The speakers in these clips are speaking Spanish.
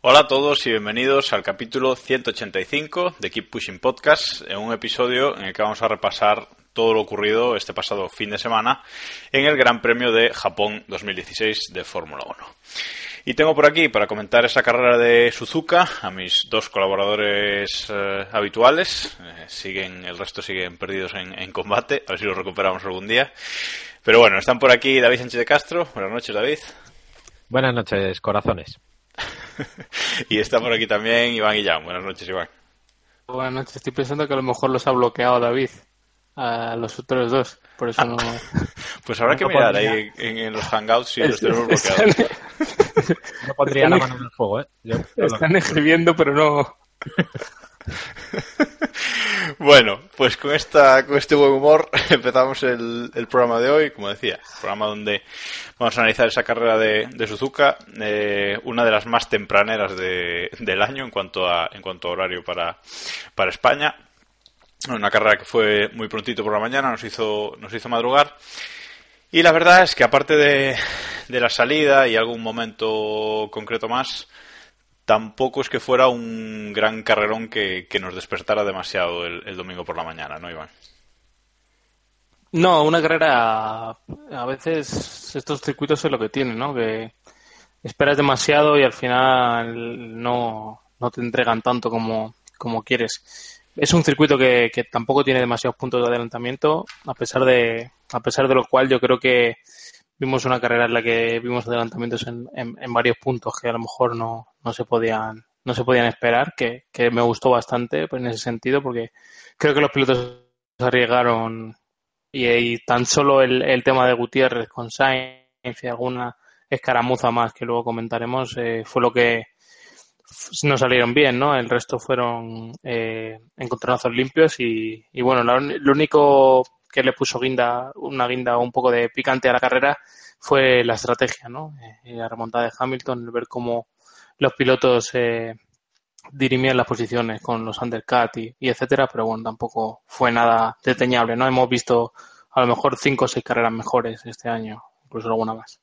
Hola a todos y bienvenidos al capítulo 185 de Keep Pushing Podcast, en un episodio en el que vamos a repasar todo lo ocurrido este pasado fin de semana en el Gran Premio de Japón 2016 de Fórmula 1. Y tengo por aquí para comentar esa carrera de Suzuka a mis dos colaboradores eh, habituales. Eh, siguen, el resto siguen perdidos en, en combate, a ver si los recuperamos algún día. Pero bueno, están por aquí David Sánchez de Castro. Buenas noches, David. Buenas noches, corazones. y está por aquí también Iván Guillán. Buenas noches, Iván. Buenas noches. Estoy pensando que a lo mejor los ha bloqueado David a los otros dos. Por eso no. Pues habrá que No mirar podría. ahí en, en los hangouts si los tenemos bloqueados. No pondría la mano en el fuego, ¿eh? Yo- están escribiendo, pero no. Bueno, pues con esta con este buen humor empezamos el, el programa de hoy, como decía, programa donde vamos a analizar esa carrera de, de Suzuka, eh, una de las más tempraneras de- del año en cuanto a en cuanto a horario para para España. Una carrera que fue muy prontito por la mañana, nos hizo nos hizo madrugar. Y la verdad es que aparte de, de la salida y algún momento concreto más, tampoco es que fuera un gran carrerón que, que nos despertara demasiado el, domingo por la mañana, ¿no, Iván? No, una carrera. A veces estos circuitos es lo que tienen, ¿no? Que esperas demasiado y al final no, no te entregan tanto como, como quieres. Es un circuito que, que tampoco tiene demasiados puntos de adelantamiento, a pesar de, a pesar de lo cual yo creo que vimos una carrera en la que vimos adelantamientos en, en, varios puntos que a lo mejor no, no se podían, no se podían esperar, que, que me gustó bastante pues, en ese sentido, porque creo que los pilotos se arriesgaron y, tan solo el, el tema de Gutiérrez con Sainz y alguna escaramuza más que luego comentaremos eh, fue lo que no salieron bien, ¿no? El resto fueron eh, encontronazos limpios y, y bueno, un- lo único que le puso guinda, una guinda un poco de picante a la carrera fue la estrategia, ¿no? Eh, la remontada de Hamilton, el ver cómo los pilotos eh, dirimían las posiciones con los undercut y, y etcétera, pero bueno, tampoco fue nada deteñable, ¿no? Hemos visto a lo mejor cinco o seis carreras mejores este año, incluso alguna más.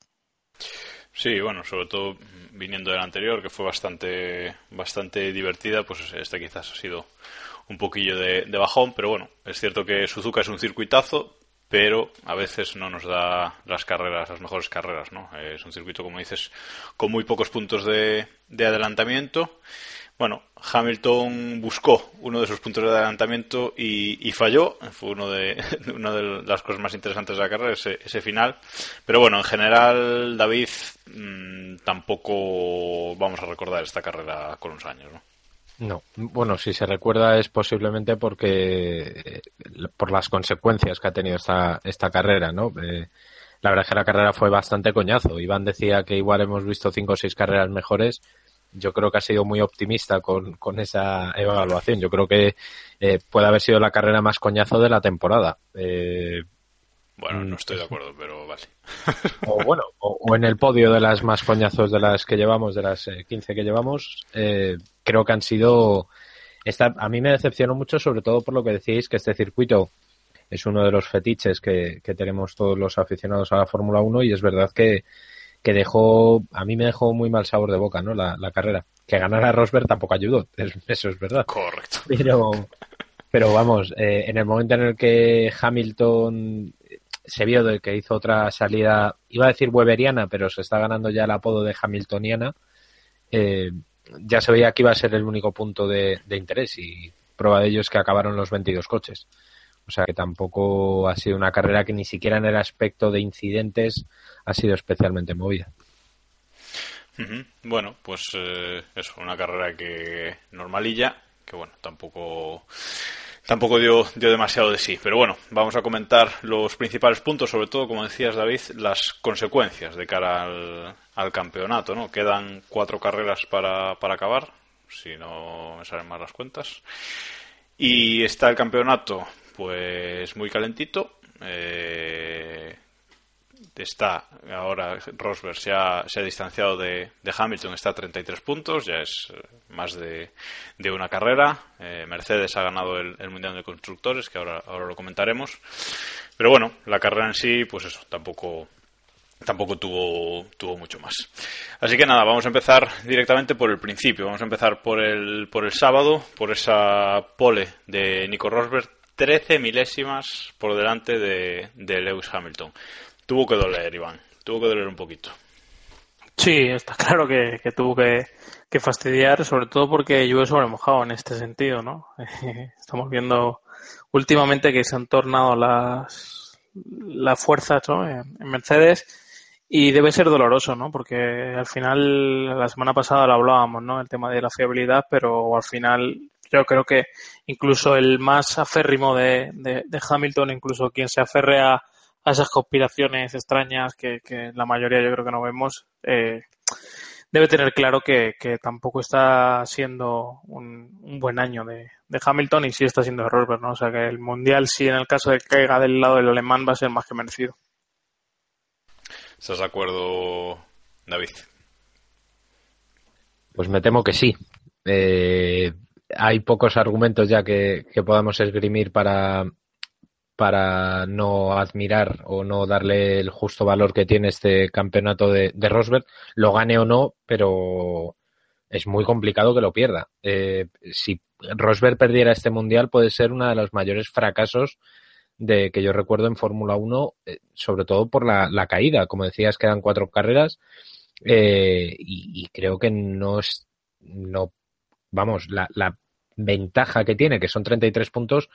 Sí, bueno, sobre todo viniendo del anterior, que fue bastante, bastante divertida, pues este quizás ha sido un poquillo de, de bajón, pero bueno, es cierto que Suzuka es un circuitazo, pero a veces no nos da las carreras, las mejores carreras, ¿no? Eh, Es un circuito, como dices, con muy pocos puntos de, de adelantamiento. Bueno, Hamilton buscó uno de esos puntos de adelantamiento y, y falló. Fue uno de, una de las cosas más interesantes de la carrera, ese, ese final. Pero bueno, en general, David, mmm, tampoco vamos a recordar esta carrera con unos años, ¿no? No, bueno, si se recuerda es posiblemente porque eh, por las consecuencias que ha tenido esta, esta carrera, ¿no? Eh, la verdad es que la carrera fue bastante coñazo. Iván decía que igual hemos visto cinco o seis carreras mejores. Yo creo que ha sido muy optimista con, con esa evaluación. Yo creo que eh, puede haber sido la carrera más coñazo de la temporada. Eh, Bueno, Mm, no estoy de acuerdo, pero vale. o bueno, o, o en el podio de las más coñazos de las que llevamos, de las eh, 15 que llevamos, eh, creo que han sido. Esta, a mí me decepcionó mucho, sobre todo por lo que decíais, que este circuito es uno de los fetiches que, que tenemos todos los aficionados a la Fórmula 1 y es verdad que, que dejó, a mí me dejó muy mal sabor de boca, ¿no? La, la carrera. Que ganara Rosberg tampoco ayudó, es- eso es verdad. Correcto. Pero, pero vamos, eh, en el momento en el que Hamilton se vio de que hizo otra salida, iba a decir weberiana, pero se está ganando ya el apodo de Hamiltoniana, eh, ya se veía que iba a ser el único punto de, de interés y prueba de ello es que acabaron los 22 coches. O sea que tampoco ha sido una carrera que ni siquiera en el aspecto de incidentes ha sido especialmente movida. Bueno, pues eh, eso, una carrera que normalilla, que bueno, tampoco tampoco dio, dio demasiado de sí. Pero bueno, vamos a comentar los principales puntos, sobre todo, como decías David, las consecuencias de cara al, al campeonato. ¿no? Quedan cuatro carreras para, para acabar, si no me salen mal las cuentas. Y está el campeonato pues muy calentito. Eh, está ahora Rosberg se ha, distanciado de, de, Hamilton, está a 33 puntos, ya es eh, más de, de una carrera. Eh, Mercedes ha ganado el, el, Mundial de Constructores, que ahora, ahora lo comentaremos. Pero bueno, la carrera en sí, pues eso, tampoco, tampoco tuvo, tuvo mucho más. Así que nada, vamos a empezar directamente por el principio. Vamos a empezar por el, por el sábado, por esa pole de Nico Rosberg, 13 milésimas por delante de, Lewis Hamilton. Tuvo que doler, Iván. Tuvo que doler un poquito. Sí, está claro que, tuvo que, que, fastidiar, sobre todo porque llueve sobre mojado en este sentido, ¿no? Estamos viendo últimamente que se han tornado las, las fuerzas ¿no? en, en Mercedes y debe ser doloroso, ¿no? Porque al final, la semana pasada lo hablábamos, ¿no? El tema de la fiabilidad, pero al final yo creo que incluso el más aférrimo de, de, de Hamilton, incluso quien se aferre a, a esas conspiraciones extrañas que, que, la mayoría yo creo que no vemos, eh, debe tener claro que, que, tampoco está siendo un, un buen año de, de, Hamilton y sí está siendo de Rosberg, ¿no? O sea que el Mundial, si en el caso de que caiga del lado del alemán, va a ser más que merecido. ¿Estás de acuerdo, David? Pues me temo que sí. Eh, hay pocos argumentos ya que, que podamos esgrimir para, para no admirar o no darle el justo valor que tiene este campeonato de, de Rosberg, lo gane o no, pero es muy complicado que lo pierda. Eh, si Rosberg perdiera este mundial, puede ser uno de los mayores fracasos de que yo recuerdo en Fórmula 1, eh, sobre todo por la, la, caída. Como decías, quedan cuatro carreras eh, y, y, creo que no es, no, vamos, la, la ventaja que tiene, que son 33 puntos,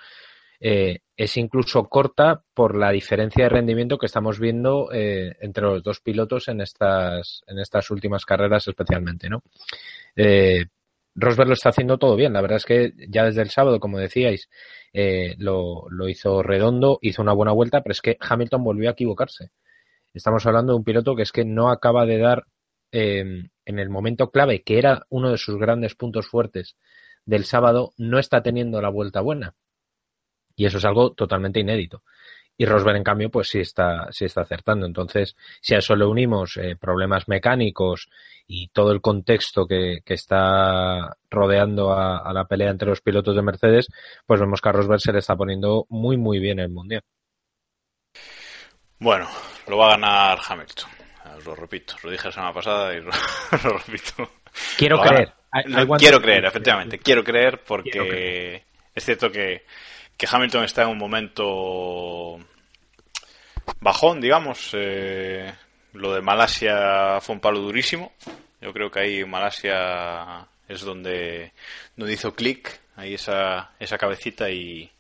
eh, es incluso corta por la diferencia de rendimiento que estamos viendo eh, entre los dos pilotos en estas, en estas últimas carreras especialmente, ¿no? Eh, Rosberg lo está haciendo todo bien. La verdad es que ya desde el sábado, como decíais, lo, lo, hizo redondo, hizo una buena vuelta, pero es que Hamilton volvió a equivocarse. Estamos hablando de un piloto que es que no acaba de dar en el momento clave, que era uno de sus grandes puntos fuertes del sábado, no está teniendo la vuelta buena. Y eso es algo totalmente inédito. Y Rosberg, en cambio, pues sí está, sí está acertando. Entonces, si a eso le unimos eh, problemas mecánicos y todo el contexto que, que está rodeando a, a, la pelea entre los pilotos de Mercedes, pues vemos que a Rosberg se le está poniendo muy, muy bien el Mundial. Bueno, lo va a ganar Hamilton. Os lo repito, lo dije la semana pasada y lo, lo repito. Quiero lo creer. No, quiero creer, efectivamente. Quiero creer porque quiero creer. es cierto que que Hamilton está en un momento bajón, digamos. Eh, lo de Malasia fue un palo durísimo. Yo creo que ahí Malasia es donde, donde hizo clic, ahí esa, esa cabecita y,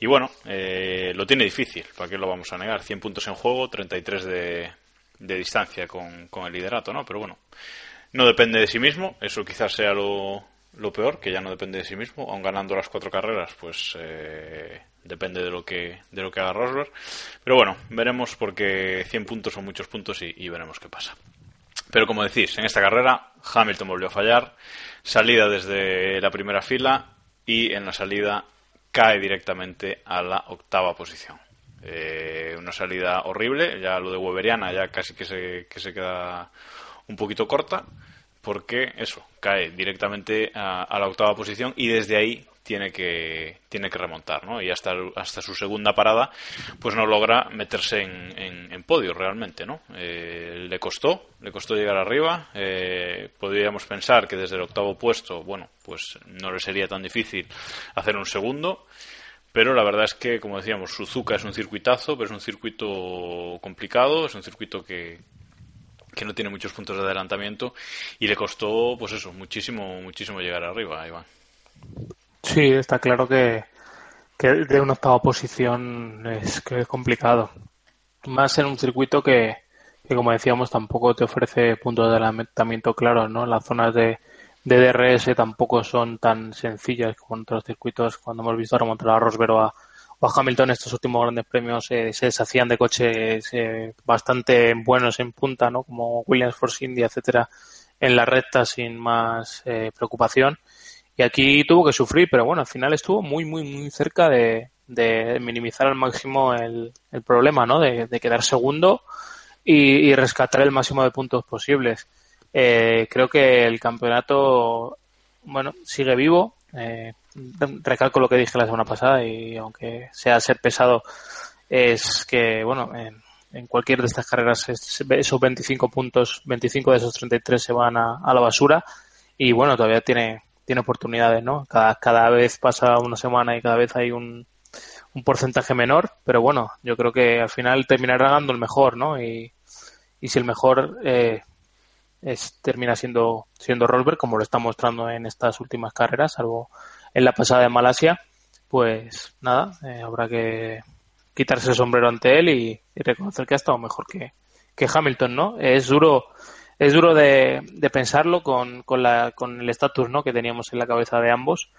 y bueno, eh, lo tiene difícil, ¿para qué lo vamos a negar? 100 puntos en juego, 33 de, de distancia con, con el liderato, ¿no? Pero bueno, no depende de sí mismo, eso quizás sea lo, lo peor, que ya no depende de sí mismo, aun ganando las cuatro carreras, pues eh, depende de lo que de lo que haga Rosberg. Pero bueno, veremos porque 100 puntos son muchos puntos y, y, veremos qué pasa. Pero como decís, en esta carrera Hamilton volvió a fallar, salida desde la primera fila y en la salida cae directamente a la octava posición. Eh, una salida horrible, ya lo de Weberiana ya casi que se, que se queda un poquito corta porque eso, cae directamente a, la octava posición y desde ahí tiene que, tiene que remontar, ¿no? Y hasta, hasta su segunda parada, pues no logra meterse en, en, en podio realmente, ¿no? Eh, le costó, le costó llegar arriba. Eh, podríamos pensar que desde el octavo puesto, bueno, pues no le sería tan difícil hacer un segundo. Pero la verdad es que, como decíamos, Suzuka es un circuitazo, pero es un circuito complicado, es un circuito que, que no tiene muchos puntos de adelantamiento y le costó, pues eso, muchísimo, muchísimo llegar arriba, Iván. Sí, está claro que, que de una octava posición es que es complicado. Más en un circuito que, que, como decíamos, tampoco te ofrece puntos de adelantamiento claros, ¿no? Las zonas de de DRS tampoco son tan sencillas como en otros circuitos. Cuando hemos visto remontar a Rosberg o a, Hamilton estos últimos grandes premios eh, se deshacían de coches eh, bastante buenos en punta, ¿no? Como Williams Force India, etcétera, en la recta sin más eh, preocupación. Y aquí tuvo que sufrir, pero bueno, al final estuvo muy, muy, muy cerca de, minimizar al máximo el, el problema, ¿no? De, quedar segundo y, y, rescatar el máximo de puntos posibles. Eh, creo que el campeonato, bueno, sigue vivo. Eh, recalco lo que dije la semana pasada y aunque sea ser pesado, es que, bueno, en, cualquier de estas carreras esos 25 puntos, 25 de esos 33 se van a, a la basura y bueno, todavía tiene, tiene oportunidades, ¿no? Cada, cada vez pasa una semana y cada vez hay un, porcentaje menor, pero bueno, yo creo que al final terminará ganando el mejor, ¿no? Y, y si el mejor eh, es, termina siendo, siendo como lo está mostrando en estas últimas carreras, salvo en la pasada de Malasia, pues nada, eh, habrá que quitarse el sombrero ante él y, reconocer que ha estado mejor que, Hamilton, ¿no? Es duro, es duro de, pensarlo con, con, la, con el estatus ¿no? que teníamos en la cabeza de ambos,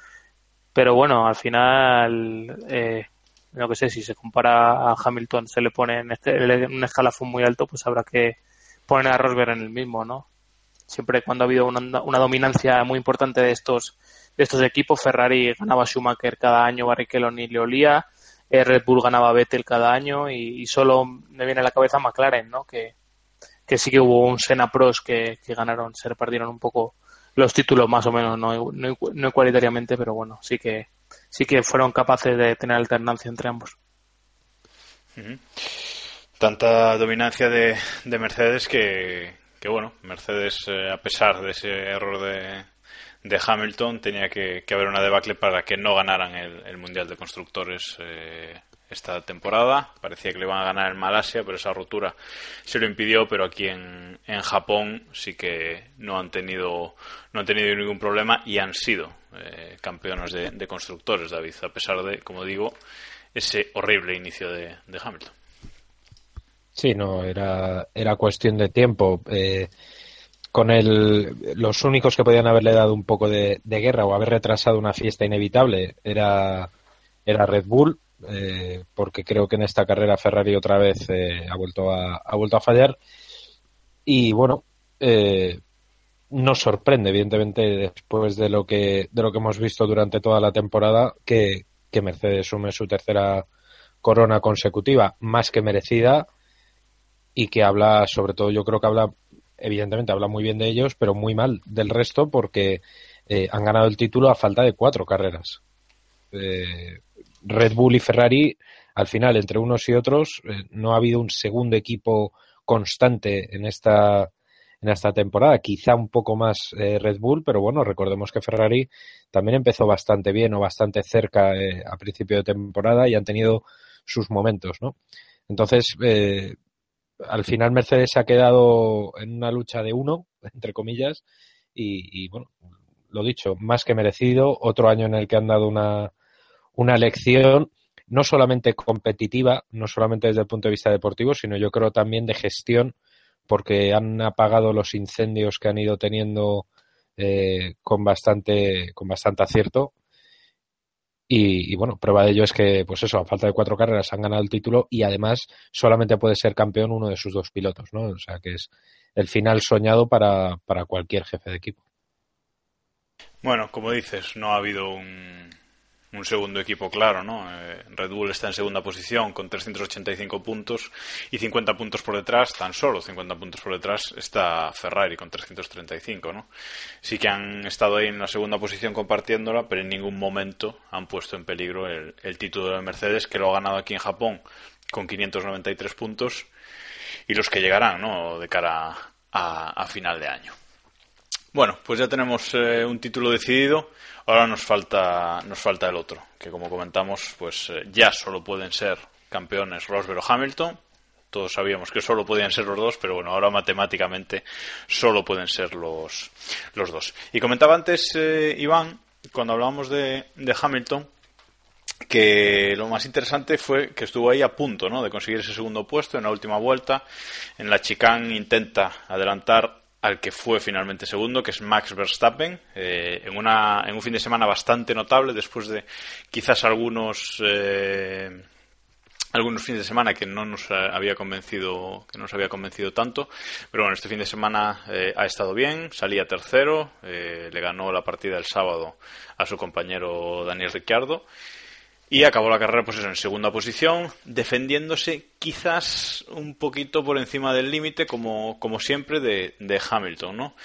pero bueno, al final eh, no que sé, si se compara a Hamilton, se le pone en, este, un escalafón muy alto, pues habrá que poner a Rosberg en el mismo, ¿no? Siempre cuando ha habido una, una dominancia muy importante de estos de estos equipos, Ferrari ganaba Schumacher cada año, Barrichello ni le olía, eh, Red Bull ganaba Vettel cada año y, solo me viene a la cabeza McLaren, ¿no? Que, que sí que hubo un Senna Pros que, que ganaron, se repartieron un poco los títulos más o menos, no, no, no igualitariamente, pero bueno, sí que sí que fueron capaces de tener alternancia entre ambos. Tanta dominancia de, de Mercedes que, que, bueno, Mercedes, eh, a pesar de ese error de, de Hamilton, tenía que, haber una debacle para que no ganaran el, el Mundial de Constructores eh, esta temporada. Parecía que le iban a ganar en Malasia, pero esa rotura se lo impidió. Pero aquí en, en Japón sí que no han tenido no han tenido ningún problema y han sido eh, campeones de, de, constructores, David, a pesar de, como digo, ese horrible inicio de, de Hamilton. Sí, no, era, era cuestión de tiempo. Eh, con el, los únicos que podían haberle dado un poco de, de, guerra o haber retrasado una fiesta inevitable era, era Red Bull, eh, porque creo que en esta carrera Ferrari otra vez eh, ha, vuelto a, ha vuelto a fallar. Y bueno, eh, nos sorprende, evidentemente, después de lo que, de lo que hemos visto durante toda la temporada, que, que Mercedes sume su tercera corona consecutiva, más que merecida, y que habla, sobre todo, yo creo que habla, evidentemente, habla muy bien de ellos, pero muy mal del resto, porque eh, han ganado el título a falta de cuatro carreras. Eh, Red Bull y Ferrari, al final, entre unos y otros, eh, no ha habido un segundo equipo constante en esta en esta temporada, quizá un poco más eh, Red Bull, pero bueno, recordemos que Ferrari también empezó bastante bien o bastante cerca a principio de temporada y han tenido sus momentos, ¿no? Entonces, eh, al final Mercedes se ha quedado en una lucha de uno, entre comillas, y, bueno, lo dicho, más que merecido, otro año en el que han dado una, una lección no solamente competitiva, no solamente desde el punto de vista deportivo, sino yo creo también de gestión porque han apagado los incendios que han ido teniendo eh, con bastante con bastante acierto y, y, bueno prueba de ello es que pues eso a falta de cuatro carreras han ganado el título y además solamente puede ser campeón uno de sus dos pilotos no o sea que es el final soñado para, para cualquier jefe de equipo. Bueno como dices no ha habido un un segundo equipo claro, ¿no? Eh, Red Bull está en segunda posición con 385 puntos y 50 puntos por detrás, tan solo 50 puntos por detrás está Ferrari con 335, ¿no? Sí que han estado ahí en la segunda posición compartiéndola, pero en ningún momento han puesto en peligro el, título de Mercedes, que lo ha ganado aquí en Japón con 593 puntos y los que llegarán, ¿no? De cara a final de año. Bueno, pues ya tenemos eh, un título decidido. Ahora nos falta, nos falta el otro, que como comentamos, pues eh, ya solo pueden ser campeones Rosberg o Hamilton. Todos sabíamos que solo podían ser los dos, pero bueno, ahora matemáticamente solo pueden ser los, los dos. Y comentaba antes, eh, Iván, cuando hablábamos de, de Hamilton, que lo más interesante fue que estuvo ahí a punto ¿no? de conseguir ese segundo puesto en la última vuelta. En la chicane intenta adelantar al que fue finalmente segundo, que es Max Verstappen, eh, en, una, en un fin de semana bastante notable, después de quizás algunos eh, algunos fines de semana que no nos había convencido que nos había convencido tanto. Pero bueno este fin de semana eh, ha estado bien salía tercero le ganó la partida el sábado a su compañero Daniel Ricciardo y acabó la carrera pues en segunda posición, defendiéndose quizás un poquito por encima del límite, como, como siempre, de, de, Hamilton, ¿no?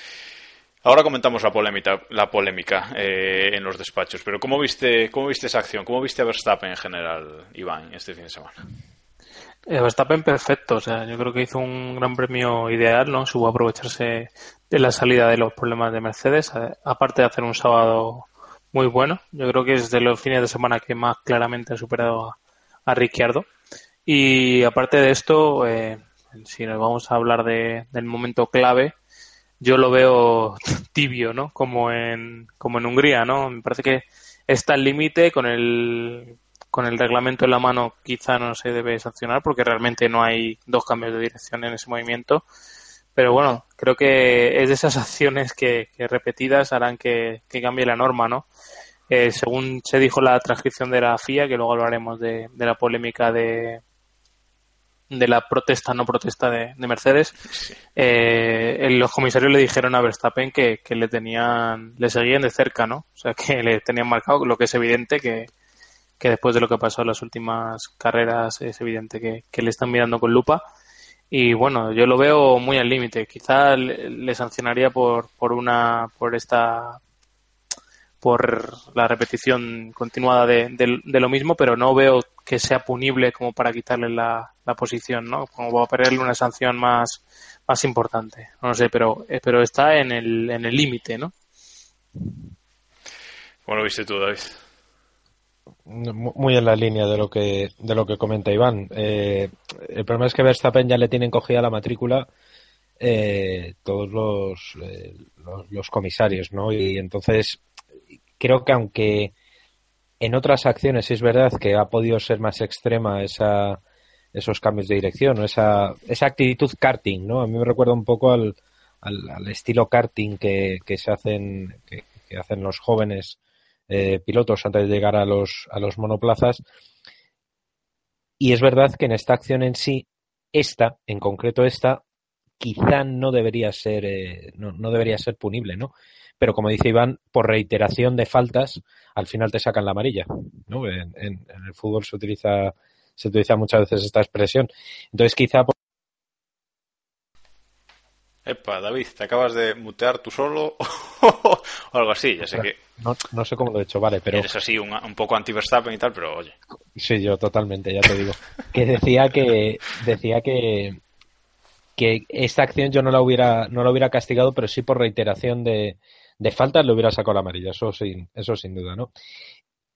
Ahora comentamos la polémica, la polémica eh, en los despachos, pero ¿cómo viste, ¿cómo viste esa acción? ¿Cómo viste a Verstappen en general, Iván, este fin de semana? Eh, Verstappen perfecto, o sea, yo creo que hizo un gran premio ideal, ¿no? Supo aprovecharse de la salida de los problemas de Mercedes, aparte de hacer un sábado muy bueno. Yo creo que es de los fines de semana que más claramente ha superado a, Ricciardo. Y aparte de esto, eh, si nos vamos a hablar de, del momento clave, yo lo veo tibio, ¿no? Como en, como en Hungría, ¿no? Me parece que está al límite con el, con el reglamento en la mano quizá no se debe sancionar porque realmente no hay dos cambios de dirección en ese movimiento. Pero bueno, creo que es de esas acciones que, repetidas harán que, cambie la norma, ¿no? Eh, según se dijo la transcripción de la FIA, que luego hablaremos de, la polémica de, de la protesta no protesta de, Mercedes, eh, los comisarios le dijeron a Verstappen que, le tenían, le seguían de cerca, ¿no? O sea, que le tenían marcado, lo que es evidente que, después de lo que pasó en las últimas carreras es evidente que, que le están mirando con lupa y bueno, yo lo veo muy al límite. Quizá le, sancionaría por, por una, por esta, por la repetición continuada de, de, lo mismo, pero no veo que sea punible como para quitarle la, la posición, ¿no? Como para ponerle una sanción más, más importante. No sé, pero, eh, pero está en el, en el límite, ¿no? ¿Cómo lo viste tú, David? Muy en la línea de lo que de lo que comenta Iván. Eh, el problema es que Verstappen ya le tienen cogida la matrícula eh, todos eh, los, los, comisarios, ¿no? Y entonces creo que aunque en otras acciones es verdad que ha podido ser más extrema esa esos cambios de dirección esa, esa actitud karting, ¿no? A mí me recuerda un poco al, al, estilo karting que, que se hacen que hacen los jóvenes eh, pilotos antes de llegar a los, a los monoplazas. Y es verdad que en esta acción en sí, esta, en concreto esta, quizá no debería ser, eh, no, no, debería ser punible, ¿no? Pero como dice Iván, por reiteración de faltas, al final te sacan la amarilla, ¿no? En, en, el fútbol se utiliza, se utiliza muchas veces esta expresión. Entonces quizá Epa, David, te acabas de mutear tú solo o algo así, ya sé que... No, sé cómo lo he hecho, vale, pero... Eres así un, poco anti-Verstappen y tal, pero oye... Sí, yo totalmente, ya te digo. que decía que... Decía que que esta acción yo no la hubiera no la hubiera castigado, pero sí por reiteración de, de faltas le hubiera sacado la amarilla, eso sin, eso sin duda, ¿no?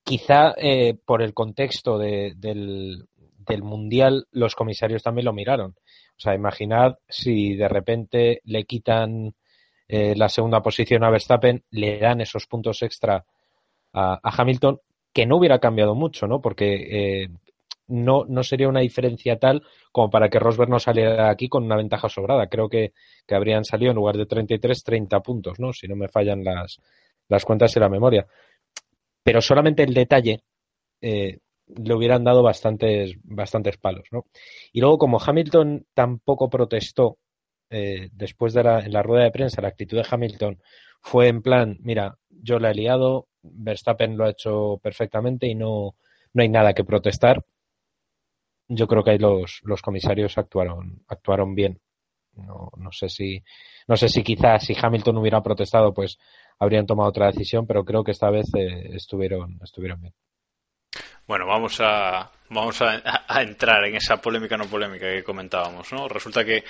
Quizá eh, por el contexto de, del, del Mundial los comisarios también lo miraron o sea, imaginad si de repente le quitan eh, la segunda posición a Verstappen, le dan esos puntos extra a, Hamilton, que no hubiera cambiado mucho, ¿no? Porque eh, no, no sería una diferencia tal como para que Rosberg no saliera aquí con una ventaja sobrada. Creo que, que habrían salido en lugar de 33, 30 puntos, ¿no? Si no me fallan las, las cuentas y la memoria. Pero solamente el detalle eh, le hubieran dado bastantes, bastantes palos, ¿no? Y luego, como Hamilton tampoco protestó eh, después de la, en la rueda de prensa, la actitud de Hamilton fue en plan, mira, yo la he liado, Verstappen lo ha hecho perfectamente y no, no hay nada que protestar. Yo creo que ahí los, los comisarios actuaron, actuaron bien. No, no sé si, no sé si quizás si Hamilton hubiera protestado, pues habrían tomado otra decisión, pero creo que esta vez eh, estuvieron, estuvieron bien. Bueno, vamos a vamos a, entrar en esa polémica no polémica que comentábamos, ¿no? Resulta que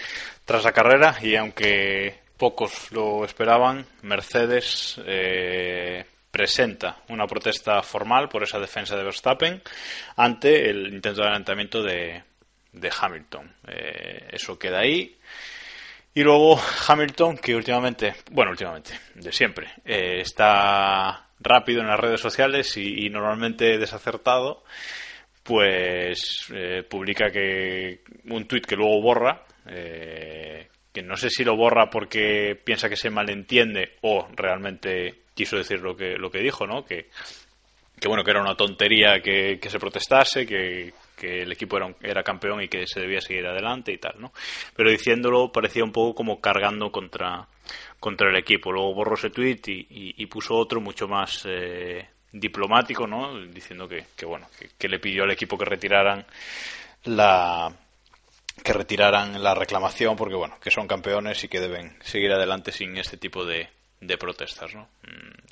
tras la carrera y aunque pocos lo esperaban, Mercedes eh, presenta una protesta formal por esa defensa de Verstappen ante el intento de adelantamiento de, de Hamilton. Eh, eso queda ahí. Y luego Hamilton, que últimamente, bueno, últimamente, de siempre, eh, está rápido en las redes sociales y, normalmente desacertado, pues eh, publica que un tuit que luego borra, eh, que no sé si lo borra porque piensa que se malentiende o realmente quiso decir lo que, lo que dijo, ¿no? Que, que bueno, que era una tontería que, que se protestase, que, que el equipo era, era, campeón y que se debía seguir adelante y tal, ¿no? Pero diciéndolo parecía un poco como cargando contra, contra el equipo. Luego borró ese tweet y, y, y puso otro mucho más eh, diplomático, ¿no? Diciendo que, que bueno, que, que, le pidió al equipo que retiraran la que retiraran la reclamación porque bueno, que son campeones y que deben seguir adelante sin este tipo de, de protestas. ¿no?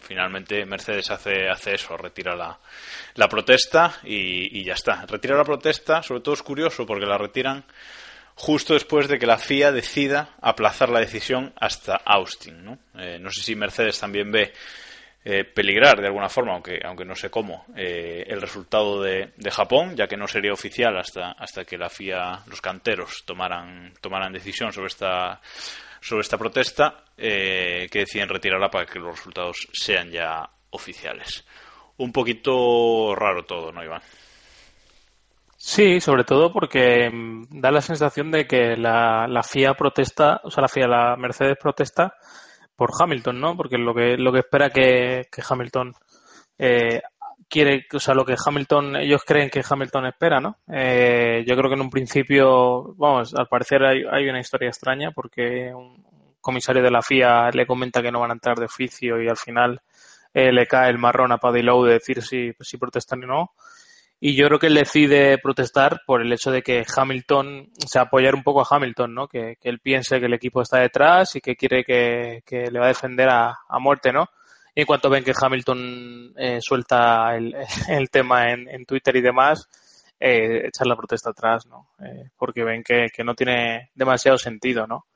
Finalmente Mercedes hace, hace eso, retira la, la protesta y, y, ya está. Retira la protesta, sobre todo es curioso porque la retiran justo después de que la FIA decida aplazar la decisión hasta Austin. No, eh, no sé si Mercedes también ve eh, peligrar de alguna forma, aunque, aunque no sé cómo, eh, el resultado de, Japón, ya que no sería oficial hasta, hasta que la FIA, los canteros, tomaran, tomaran decisión sobre esta sobre esta protesta eh, que deciden retirarla para que los resultados sean ya oficiales. Un poquito raro todo, ¿no, Iván? Sí, sobre todo porque da la sensación de que la, la FIA protesta, o sea, la FIA, la Mercedes protesta por Hamilton, ¿no? Porque lo que lo que espera que, que Hamilton eh, quiere, o sea, lo que Hamilton, ellos creen que Hamilton espera, ¿no? Eh, yo creo que en un principio, vamos, al parecer hay, hay, una historia extraña porque un comisario de la FIA le comenta que no van a entrar de oficio y al final eh, le cae el marrón a Paddy Lowe de decir si, si protestan o no. Y yo creo que él decide protestar por el hecho de que Hamilton, o sea, apoyar un poco a Hamilton, ¿no? Que, que él piense que el equipo está detrás y que quiere que, que le va a defender a, a muerte, ¿no? Y en cuanto ven que Hamilton eh, suelta el, el tema en, en, Twitter y demás, eh, echar la protesta atrás, ¿no? Eh, porque ven que, que, no tiene demasiado sentido, ¿no?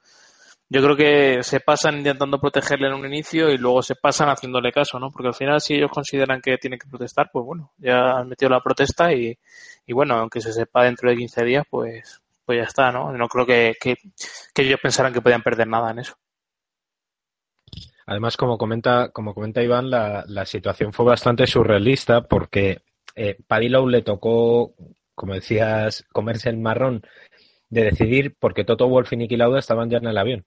Yo creo que se pasan intentando protegerle en un inicio y luego se pasan haciéndole caso, ¿no? Porque al final si ellos consideran que tienen que protestar, pues bueno, ya han metido la protesta y, bueno, aunque se sepa dentro de 15 días, pues, pues ya está, ¿no? No creo que, que, ellos pensaran que podían perder nada en eso. Además, como comenta, como comenta Iván, la, la situación fue bastante surrealista porque eh, Paddy le tocó, como decías, comerse el marrón de decidir porque Toto Wolff y Niki Lauda estaban ya en el avión.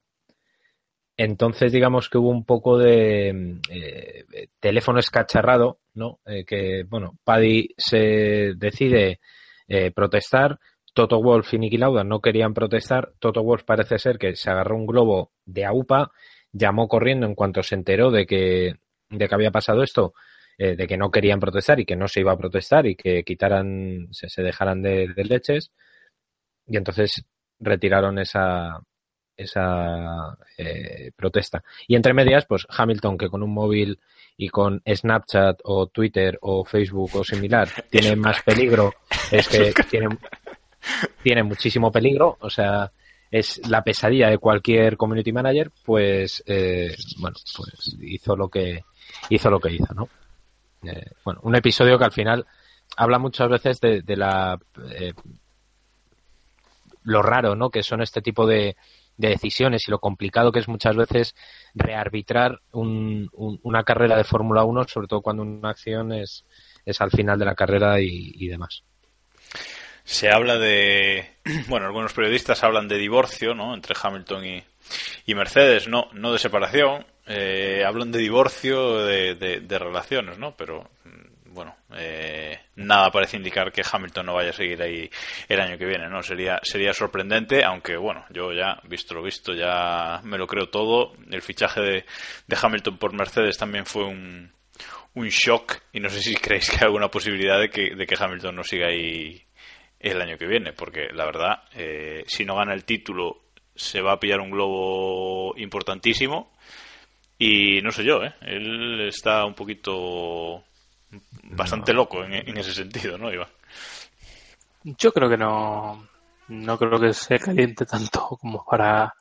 Entonces, digamos que hubo un poco de eh, teléfono escacharrado, ¿no? Eh, que, bueno, Paddy se decide eh, protestar, Toto Wolff y Niki Lauda no querían protestar, Toto Wolff parece ser que se agarró un globo de AUPA, llamó corriendo en cuanto se enteró de que, de que había pasado esto, de que no querían protestar y que no se iba a protestar y que quitaran, se, dejaran de, de, leches. Y entonces retiraron esa, esa eh, protesta. Y entre medias, pues Hamilton, que con un móvil y con Snapchat o Twitter o Facebook o similar tiene más peligro, es que tiene, tiene muchísimo peligro, o sea, es la pesadilla de cualquier community manager, pues eh, bueno, pues hizo lo que hizo lo que hizo, ¿no? Eh, bueno, un episodio que al final habla muchas veces de, de la eh, lo raro, ¿no? Que son este tipo de, de, decisiones y lo complicado que es muchas veces rearbitrar un, un, una carrera de Fórmula 1, sobre todo cuando una acción es, es al final de la carrera y, y demás se habla de, bueno, algunos periodistas hablan de divorcio, ¿no? Entre Hamilton y, y Mercedes, no, no de separación, eh, hablan de divorcio de, de, de, relaciones, ¿no? Pero, bueno, eh, nada parece indicar que Hamilton no vaya a seguir ahí el año que viene, ¿no? Sería, sería sorprendente, aunque, bueno, yo ya, visto lo visto, ya me lo creo todo. El fichaje de, Hamilton por Mercedes también fue un, un shock y no sé si creéis que hay alguna posibilidad de que, de que Hamilton no siga ahí el año que viene, porque la verdad, eh, si no gana el título, se va a pillar un globo importantísimo. Y no sé yo, ¿eh? él está un poquito bastante no. loco en, en, ese sentido, ¿no, Iván? Yo creo que no, no creo que se caliente tanto como para,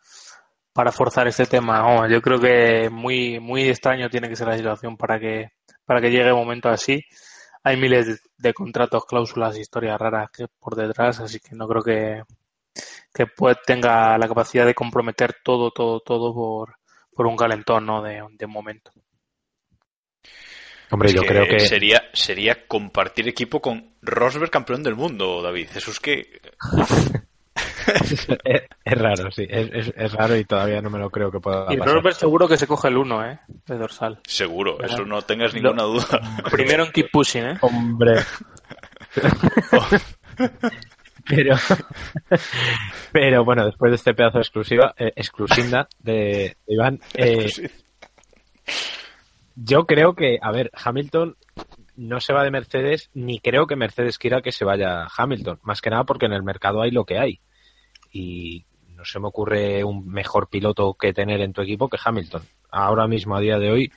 para forzar este tema. Oh, yo creo que muy, muy extraño tiene que ser la situación para que, para que llegue un momento así hay miles de, de, contratos, cláusulas, historias raras que por detrás, así que no creo que, que pues tenga la capacidad de comprometer todo, todo, todo por, por un calentón, ¿no? De, de un momento. Hombre, es yo que creo que sería sería compartir equipo con Rosberg campeón del mundo, David. Eso es que es, es raro, sí. Es, es- es raro y todavía no me lo creo que pueda Y pasar. Rosberg seguro que se coge el 1, ¿eh? De dorsal. Seguro, eso no tengas Lo- ninguna duda. Primero en keep pushing, ¿eh? Hombre. pero, pero bueno, después de este pedazo de exclusiva, eh, exclusinda de, de Iván, eh, yo creo que, a ver, Hamilton no se va de Mercedes, ni creo que Mercedes quiera que se vaya Hamilton, más que nada porque en el mercado hay lo que hay. Y no se me ocurre un mejor piloto que tener en tu equipo que Hamilton. Ahora mismo, a día de hoy,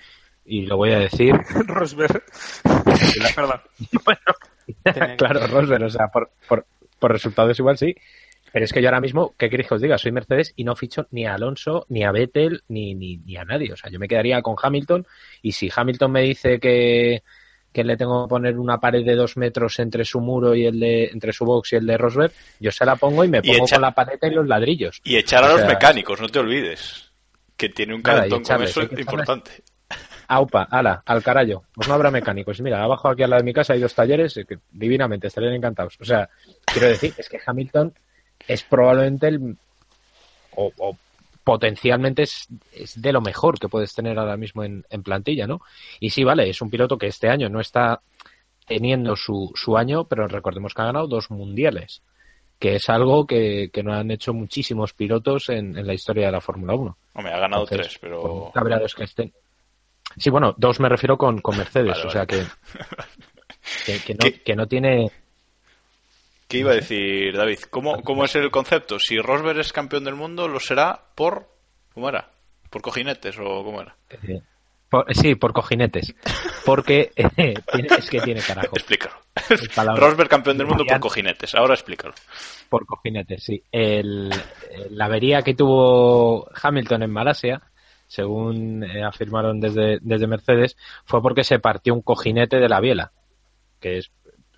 y lo voy a decir, Rosberg. Que- claro, Rosberg, o sea, por, por, por resultados igual sí. Pero es que yo ahora mismo, ¿qué queréis que os diga? Soy Mercedes y no ficho ni a Alonso, ni a Vettel, ni, ni, ni a nadie. O sea, yo me quedaría con Hamilton y si Hamilton me dice que, que le tengo que poner una pared de dos metros entre su muro y el de, entre su box y el de Rosberg, yo se la pongo y me Y pongo echa- con la paleta y los ladrillos. Y echar a O los mecánicos, no te olvides. Que tiene un calentón con eso importante. Aupa, ala, al carajo. Pues no habrá mecánicos. Mira, abajo aquí al lado de mi casa hay dos talleres que divinamente estarían encantados. O sea, quiero decir, es que Hamilton es probablemente el. o, o potencialmente es, es de lo mejor que puedes tener ahora mismo en, en plantilla, ¿no? Y sí, vale, es un piloto que este año no está teniendo su, su año, pero recordemos que ha ganado dos mundiales, que es algo que, que no han hecho muchísimos pilotos en, en la historia de la Fórmula 1. Hombre, ha ganado Entonces, tres, pero. cabreados que estén. Sí, bueno, dos me refiero con, con Mercedes, Vale, o sea que, que, que no, que no tiene. ¿Qué iba a decir, David? ¿Cómo, ¿Cómo es el concepto? Si Rosberg es campeón del mundo, lo será por. ¿Cómo era? ¿Por cojinetes o cómo era? eh, por- sí, por cojinetes. Porque eh, es que tiene carajo. Explícalo. Rosberg campeón del mundo por cojinetes. Ahora explícalo. Por cojinetes, sí. El, la avería que tuvo Hamilton en Malasia, según eh, afirmaron desde, desde Mercedes, fue porque se partió un cojinete de la biela. Que es,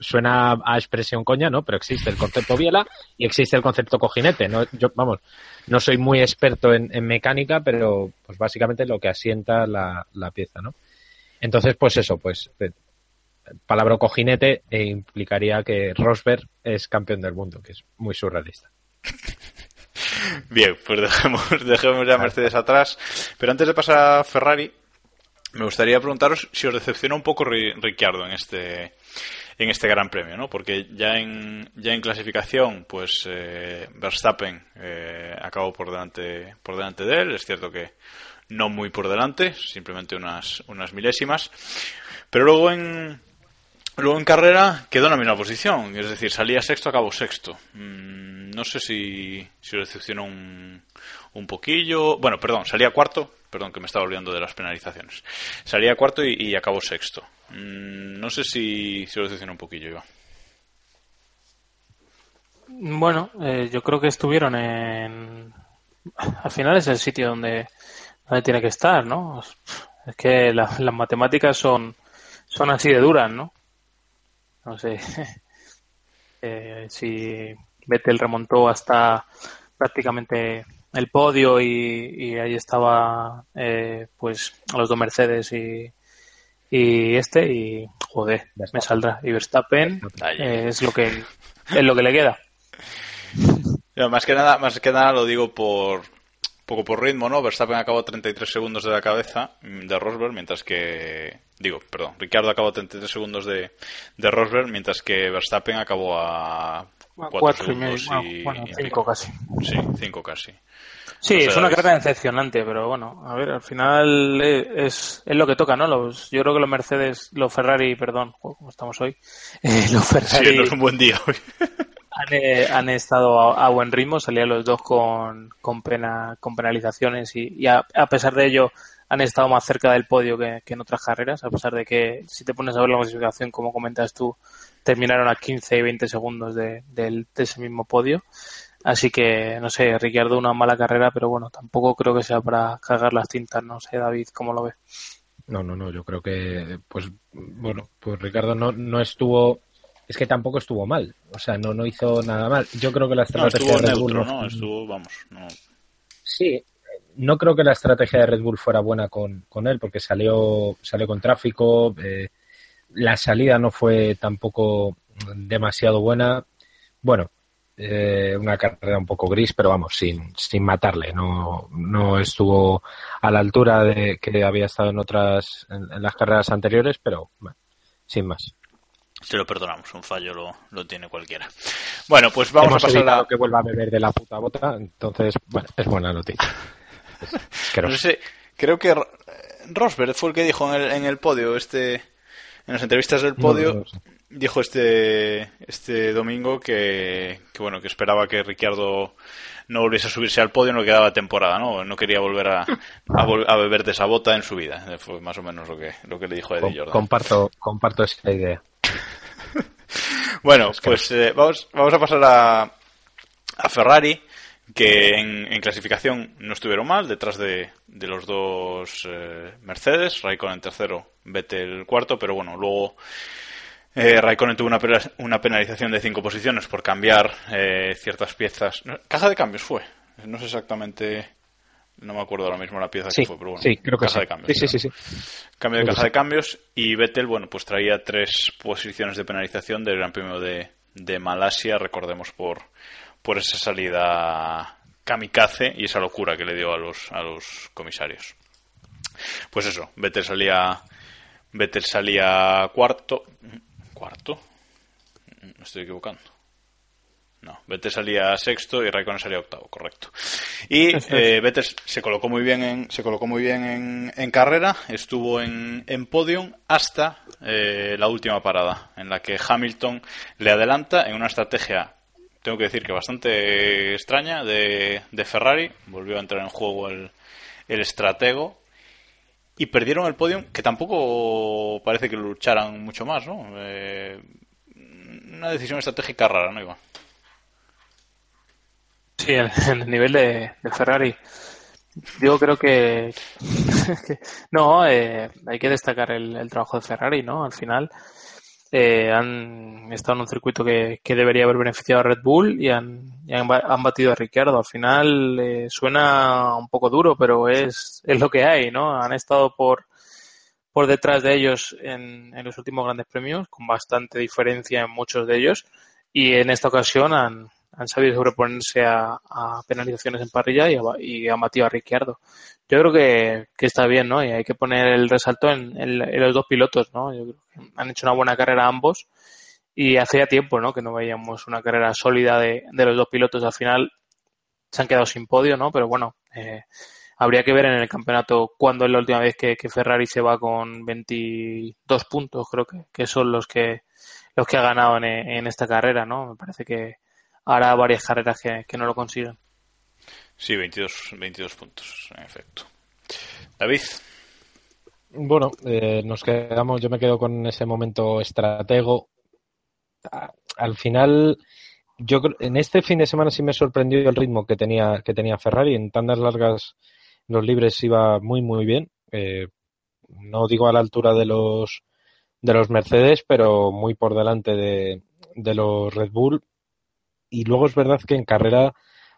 suena a expresión coña, ¿no? Pero existe el concepto biela y existe el concepto cojinete. ¿no? Yo, vamos, no soy muy experto en, mecánica, pero pues básicamente lo que asienta la, la pieza, ¿no? Entonces, pues eso, pues eh, palabra cojinete eh, implicaría que Rosberg es campeón del mundo, que es muy surrealista. Bien, pues dejemos, dejemos ya Mercedes atrás. Pero antes de pasar a Ferrari, me gustaría preguntaros si os decepciona un poco Ri- Ricciardo en este en este Gran Premio, ¿no? Porque ya en ya en clasificación, pues eh, Verstappen eh, acabó por delante por delante de él. Es cierto que no muy por delante, simplemente unas unas milésimas. Pero luego en Luego en carrera quedó en la misma posición, es decir, salía sexto, acabó sexto. Mm, no sé si, si os decepcionó un, un poquillo. Bueno, perdón, salía cuarto, perdón que me estaba olvidando de las penalizaciones. Salía cuarto y, y acabó sexto. Mm, no sé si, si os decepcionó un poquillo, Iván. Bueno, eh, yo creo que estuvieron en. Al final es el sitio donde, tiene que estar, ¿no? Es que la- las matemáticas son, son así de duras, ¿no? No sé. Eh, si Vettel remontó hasta prácticamente el podio y, y ahí estaba eh, pues los dos Mercedes y, y este y joder me saldrá y Verstappen eh, es lo que es lo que le queda más que nada, más que nada lo digo por poco por ritmo, ¿no? Verstappen acabó 33 segundos de la cabeza mm, de Rosberg, mientras que digo, perdón, Ricardo acabó 33 segundos de, de Rosberg, mientras que Verstappen acabó a 4 cuatro y medio segundos bueno, y, bueno, y cinco pico. casi Sí, 5 casi. Sí, es una carrera decepcionante, pero bueno, a ver, al final eh, es, es lo que toca, ¿no? Los, yo creo que los Mercedes, los Ferrari, perdón, como estamos hoy, eh, los Sí, Ferrari no es un buen día hoy. han, eh, han estado a, a buen ritmo, salían los dos con, con pena, con penalizaciones y, y a, a pesar de ello han estado más cerca del podio que, que en otras carreras, a pesar de que si te pones a ver la clasificación, como comentas tú, terminaron a 15 y 20 segundos de, del- de ese mismo podio. Así que, no sé, Ricciardo una mala carrera, pero bueno, tampoco creo que sea para cargar las tintas, no sé, David, ¿cómo lo ves? No, no, no, yo creo que, pues, bueno, pues Ricardo no, no estuvo, es que tampoco estuvo mal, o sea, no, no hizo nada mal. Yo creo que la No, estrategia estuvo de Red Bull neutro, no- ¿no? Estuvo, vamos, no. Sí, no creo que la estrategia de Red Bull fuera buena con, con él, porque salió, salió con tráfico, eh, la salida no fue tampoco demasiado buena. Bueno, eh, una carrera un poco gris, pero vamos, sin, sin matarle. No, no estuvo a la altura de que había estado en otras, en, en las carreras anteriores, pero bueno, sin más. Se lo perdonamos, un fallo lo, lo tiene cualquiera. Bueno, pues vamos Hemos a pasar a... que vuelva a beber de la puta bota, entonces, bueno, es buena noticia. No sé, creo que Ro- Rosberg fue el que dijo en el, en el podio, este, en las entrevistas del podio, No, no sé. Dijo este, este domingo que, que bueno, que esperaba que Ricciardo no volviese a subirse al podio en lo que quedaba de temporada, ¿no? No quería volver a, a, vol- a beber de esa bota en su vida. Fue más o menos lo que, lo que le dijo Eddie Jordan. comparto, comparto esa idea. Bueno, pues eh, vamos, vamos a pasar a, a Ferrari, que en, en clasificación no estuvieron mal, detrás de, de los dos eh, Mercedes, Raikkonen tercero, Vettel cuarto, pero bueno, luego eh, Raikkonen tuvo una, una penalización de cinco posiciones por cambiar eh, ciertas piezas. Caja de cambios fue, no sé exactamente, no me acuerdo ahora mismo la pieza Sí, que fue, pero bueno, sí, creo que caja sí. de cambios. Sí, sí, sí, sí. Cambio de Creo caja de cambios y Vettel, bueno, pues traía tres posiciones de penalización del Gran Premio de, de Malasia, recordemos por, por esa salida kamikaze y esa locura que le dio a los, a los comisarios. Pues eso, Vettel salía, Vettel salía cuarto, cuarto, me estoy equivocando. No, Vettel salía sexto y Raikkonen salía octavo, correcto. Y eh, Vettel se colocó muy bien en, se colocó muy bien en, en carrera, estuvo en, en podium hasta eh, la última parada, en la que Hamilton le adelanta en una estrategia, tengo que decir que bastante extraña, de, de Ferrari. Volvió a entrar en juego el, el estratego. Y perdieron el podium, que tampoco parece que lucharan mucho más, ¿no? Eh, una decisión estratégica rara, ¿no, Iván? Sí, en el nivel de, de Ferrari. Yo creo que- no, eh, hay que destacar el, el trabajo de Ferrari, ¿no? Al final eh, han estado en un circuito que, que debería haber beneficiado a Red Bull y han, han, han batido a Ricciardo. Al final eh, suena un poco duro, pero es, es lo que hay, ¿no? Han estado por, por detrás de ellos en, en los últimos grandes premios, con bastante diferencia en muchos de ellos, y en esta ocasión han, han sabido sobreponerse a, penalizaciones en parrilla y, a- a Ricciardo. Yo creo que, que está bien, ¿no? Y hay que poner el resalto en, en- en los dos pilotos, ¿no? Yo creo que han hecho una buena carrera ambos y hacía tiempo, ¿no? Que no veíamos una carrera sólida de, de los dos pilotos. Al final se han quedado sin podio, ¿no? Pero bueno, eh, habría que ver en el campeonato cuándo es la última vez que, que Ferrari se va con 22 puntos, creo que, que son los que los que ha ganado en, en esta carrera, ¿no? Me parece que hará varias carreras que, que no lo consigan. Sí, 22, 22 puntos, en efecto. David, Bueno, eh, nos quedamos, yo me quedo con ese momento estratego. A- Al final, yo creo- en este fin de semana sí me sorprendió el ritmo que tenía, que tenía Ferrari. En tandas largas, los libres iba muy, muy bien. Eh, no digo a la altura de los, de los Mercedes, pero muy por delante de, de los Red Bull. Y luego es verdad que en carrera,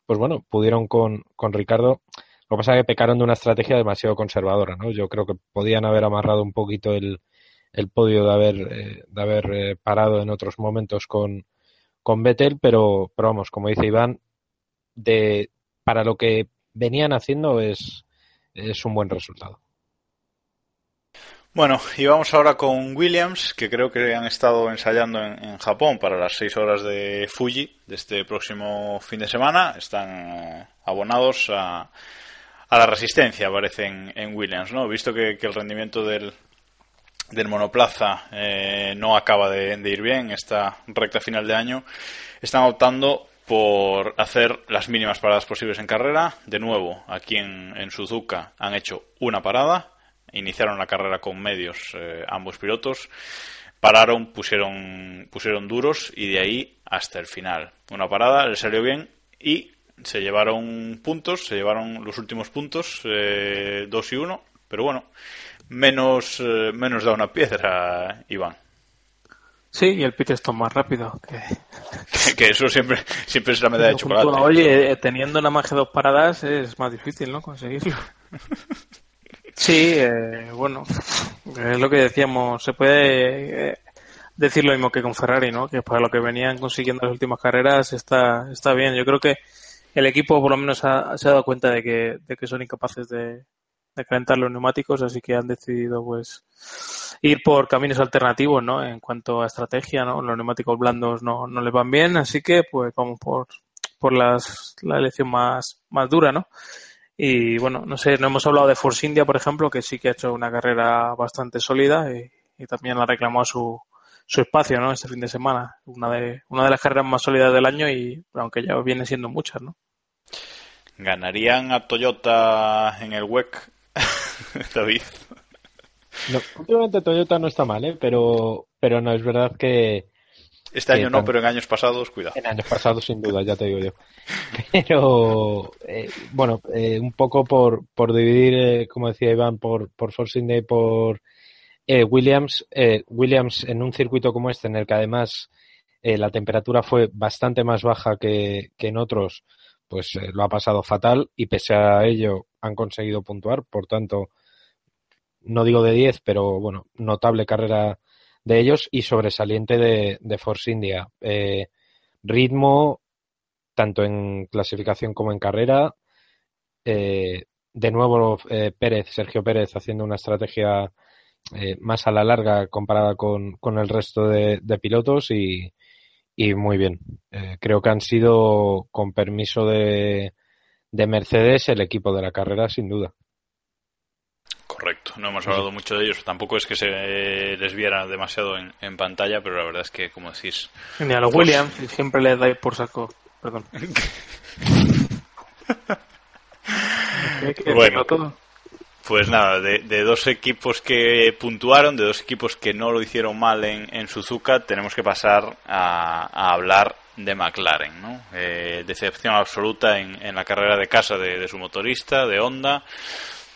pues bueno, pudieron con, con Ricardo. Lo que pasa es que pecaron de una estrategia demasiado conservadora, ¿no? Yo creo que podían haber amarrado un poquito el, el podio de haber, eh, de haber eh, parado en otros momentos con, con Vettel, pero, pero vamos, como dice Iván, de, para lo que venían haciendo es, es un buen resultado. Bueno, y vamos ahora con Williams, que creo que han estado ensayando en, Japón para las 6 horas de Fuji de este próximo fin de semana. Están eh, abonados a, a la resistencia, parece, en, en Williams, ¿no? Visto que, el rendimiento del, del monoplaza eh, no acaba de, ir bien en esta recta final de año, están optando por hacer las mínimas paradas posibles en carrera. De nuevo, aquí en Suzuka han hecho una parada, iniciaron la carrera con medios eh, ambos pilotos, pararon, pusieron, pusieron duros y de ahí hasta el final. Una parada, les salió bien y se llevaron puntos, se llevaron los últimos puntos, eh, dos y uno, pero bueno, menos, eh, menos da una piedra, Iván. Sí, y el pit stop más rápido. Que... Que, que eso siempre, siempre es la medalla de chocolate. Oye, eh, teniendo nada más que dos paradas es más difícil, ¿no? Conseguirlo. Sí, eh, bueno, es lo que decíamos. Se puede. eh, decir lo mismo que con Ferrari, ¿no? Que para lo que venían consiguiendo las últimas carreras está, está bien. Yo creo que el equipo por lo menos se ha dado cuenta de que, de que son incapaces de, de calentar los neumáticos, así que han decidido pues ir por caminos alternativos, ¿no? En cuanto a estrategia, ¿no? Los neumáticos blandos no, no les van bien, así que pues vamos por, por las, la elección más, más dura, ¿no? Y bueno, no sé, no hemos hablado de Force India, por ejemplo, que sí que ha hecho una carrera bastante sólida y, y también ha reclamado su, su espacio, ¿no? Este fin de semana. Una de, una de las carreras más sólidas del año y aunque ya viene siendo muchas, ¿no? ¿Ganarían a Toyota en el WEC, David? No, últimamente Toyota no está mal, ¿eh? pero, pero no es verdad que. Este año no, pero en años pasados, cuidado. En años pasados, sin duda, ya te digo yo. Pero, eh, bueno, eh, un poco por, por dividir, eh, como decía Iván, por, por India y por Williams. Williams, en un circuito como este, en el que además la temperatura fue bastante más baja que, que en otros, pues lo ha pasado fatal y pese a ello han conseguido puntuar. Por tanto, no digo de 10, pero bueno, notable carrera de ellos y sobresaliente de, de Force India. Eh, ritmo, tanto en clasificación como en carrera. Eh, de nuevo, eh, Pérez, Sergio Pérez, haciendo una estrategia eh, más a la larga comparada con, con el resto de, de pilotos y, y, muy bien. Eh, creo que han sido, con permiso de, de Mercedes, el equipo de la carrera, sin duda. Correcto, no hemos hablado mucho de ellos. Tampoco es que se les viera demasiado en, en pantalla, pero la verdad es que, como decís. Ni a los pues- Williams siempre les dais por saco. Perdón. ¿Qué- qué- Bueno. Pues nada, de, de dos equipos que puntuaron, de dos equipos que no lo hicieron mal en, en Suzuka, tenemos que pasar a, a hablar de McLaren, ¿no? Eh, decepción absoluta en, en la carrera de casa de, de su motorista, de Honda.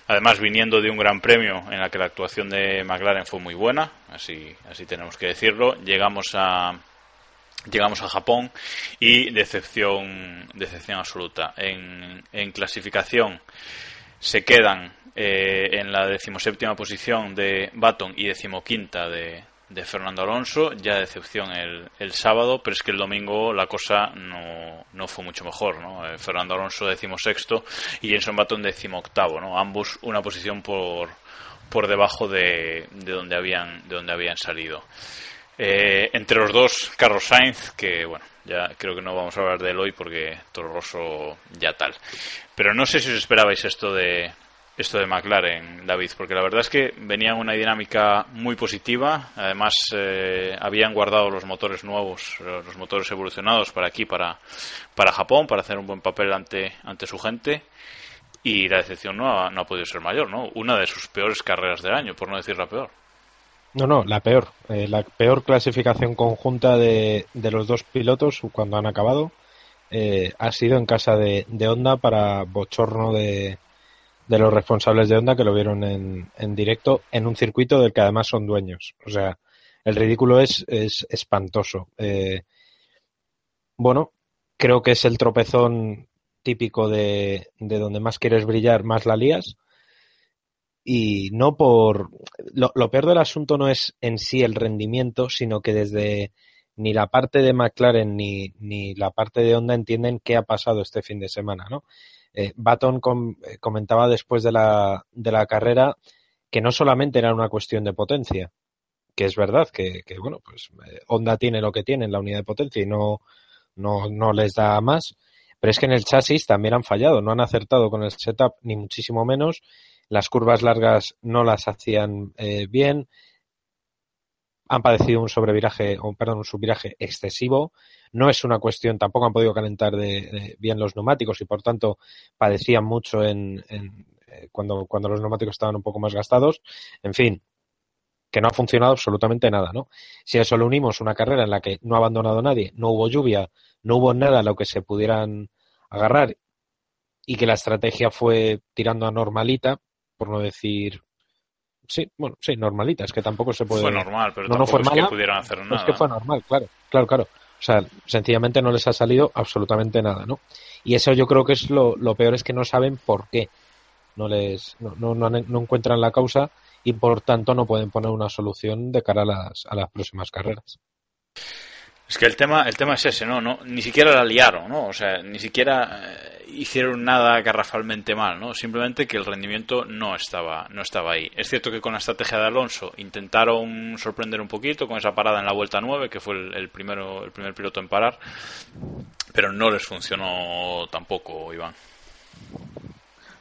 Además, viniendo de un gran premio en la que la actuación de McLaren fue muy buena, así, así tenemos que decirlo. Llegamos a, llegamos a Japón y decepción, decepción absoluta. En, en clasificación se quedan eh, en la decimoséptima posición de Baton y decimoquinta de, de Fernando Alonso, ya decepción el, el sábado, pero es que el domingo la cosa no, no fue mucho mejor, ¿no? Eh, Fernando Alonso decimosexto y Jenson Baton decimoctavo, ¿no? Ambos una posición por, por debajo de, de donde habían, de donde habían salido. Eh, entre los dos, Carlos Sainz, que bueno, ya creo que no vamos a hablar de él hoy porque Toro Rosso ya tal. Pero no sé si os esperabais esto de esto de McLaren, David, porque la verdad es que venían una dinámica muy positiva. Además, eh, habían guardado los motores nuevos, los motores evolucionados para aquí, para, para Japón, para hacer un buen papel ante, ante su gente. Y la decepción no ha, no ha podido ser mayor, ¿no? Una de sus peores carreras del año, por no decir la peor. No, no, la peor. Eh, la peor clasificación conjunta de, de, los dos pilotos cuando han acabado eh, ha sido en casa de, de Honda para bochorno de, de los responsables de Honda que lo vieron en, en, directo en un circuito del que además son dueños. O sea, el ridículo es, es espantoso. Eh, bueno, creo que es el tropezón típico de, de donde más quieres brillar, más la lías y no por lo, lo, peor del asunto no es en sí el rendimiento, sino que desde ni la parte de McLaren ni, ni la parte de Honda entienden qué ha pasado este fin de semana, ¿no? Eh, Baton eh, comentaba después de la, de la carrera que no solamente era una cuestión de potencia, que es verdad que, que bueno, pues eh, Honda tiene lo que tiene en la unidad de potencia y no, no, no les da más, pero es que en el chasis también han fallado, no han acertado con el setup ni muchísimo menos, las curvas largas no las hacían eh, bien, han padecido un sobreviraje, perdón, un subviraje excesivo. No es una cuestión, tampoco han podido calentar bien los neumáticos y por tanto padecían mucho en, en eh, cuando, cuando los neumáticos estaban un poco más gastados. En fin, que no ha funcionado absolutamente nada, ¿no? Si a eso le unimos una carrera en la que no ha abandonado nadie, no hubo lluvia, no hubo nada a lo que se pudieran agarrar y que la estrategia fue tirando a normalita, por no decir sí, bueno, sí, normalita, es que tampoco se puede. Fue normal, pero no, tampoco no fue es mala, que pudieran hacer nada. Es que fue normal, claro, claro, claro. O sea, sencillamente no les ha salido absolutamente nada, ¿no? Y eso yo creo que es lo, lo peor, es que no saben por qué. No les, no, no, no, no encuentran la causa y por tanto no pueden poner una solución de cara a las, a las próximas carreras. Es que el tema, el tema es ese, ¿no? no ni siquiera la liaron, ¿no? O sea, ni siquiera eh, hicieron nada garrafalmente mal, ¿no? Simplemente que el rendimiento no estaba, no estaba ahí. Es cierto que con la estrategia de Alonso intentaron sorprender un poquito con esa parada en la vuelta 9, que fue el, primero, el primer piloto en parar, pero no les funcionó tampoco, Iván.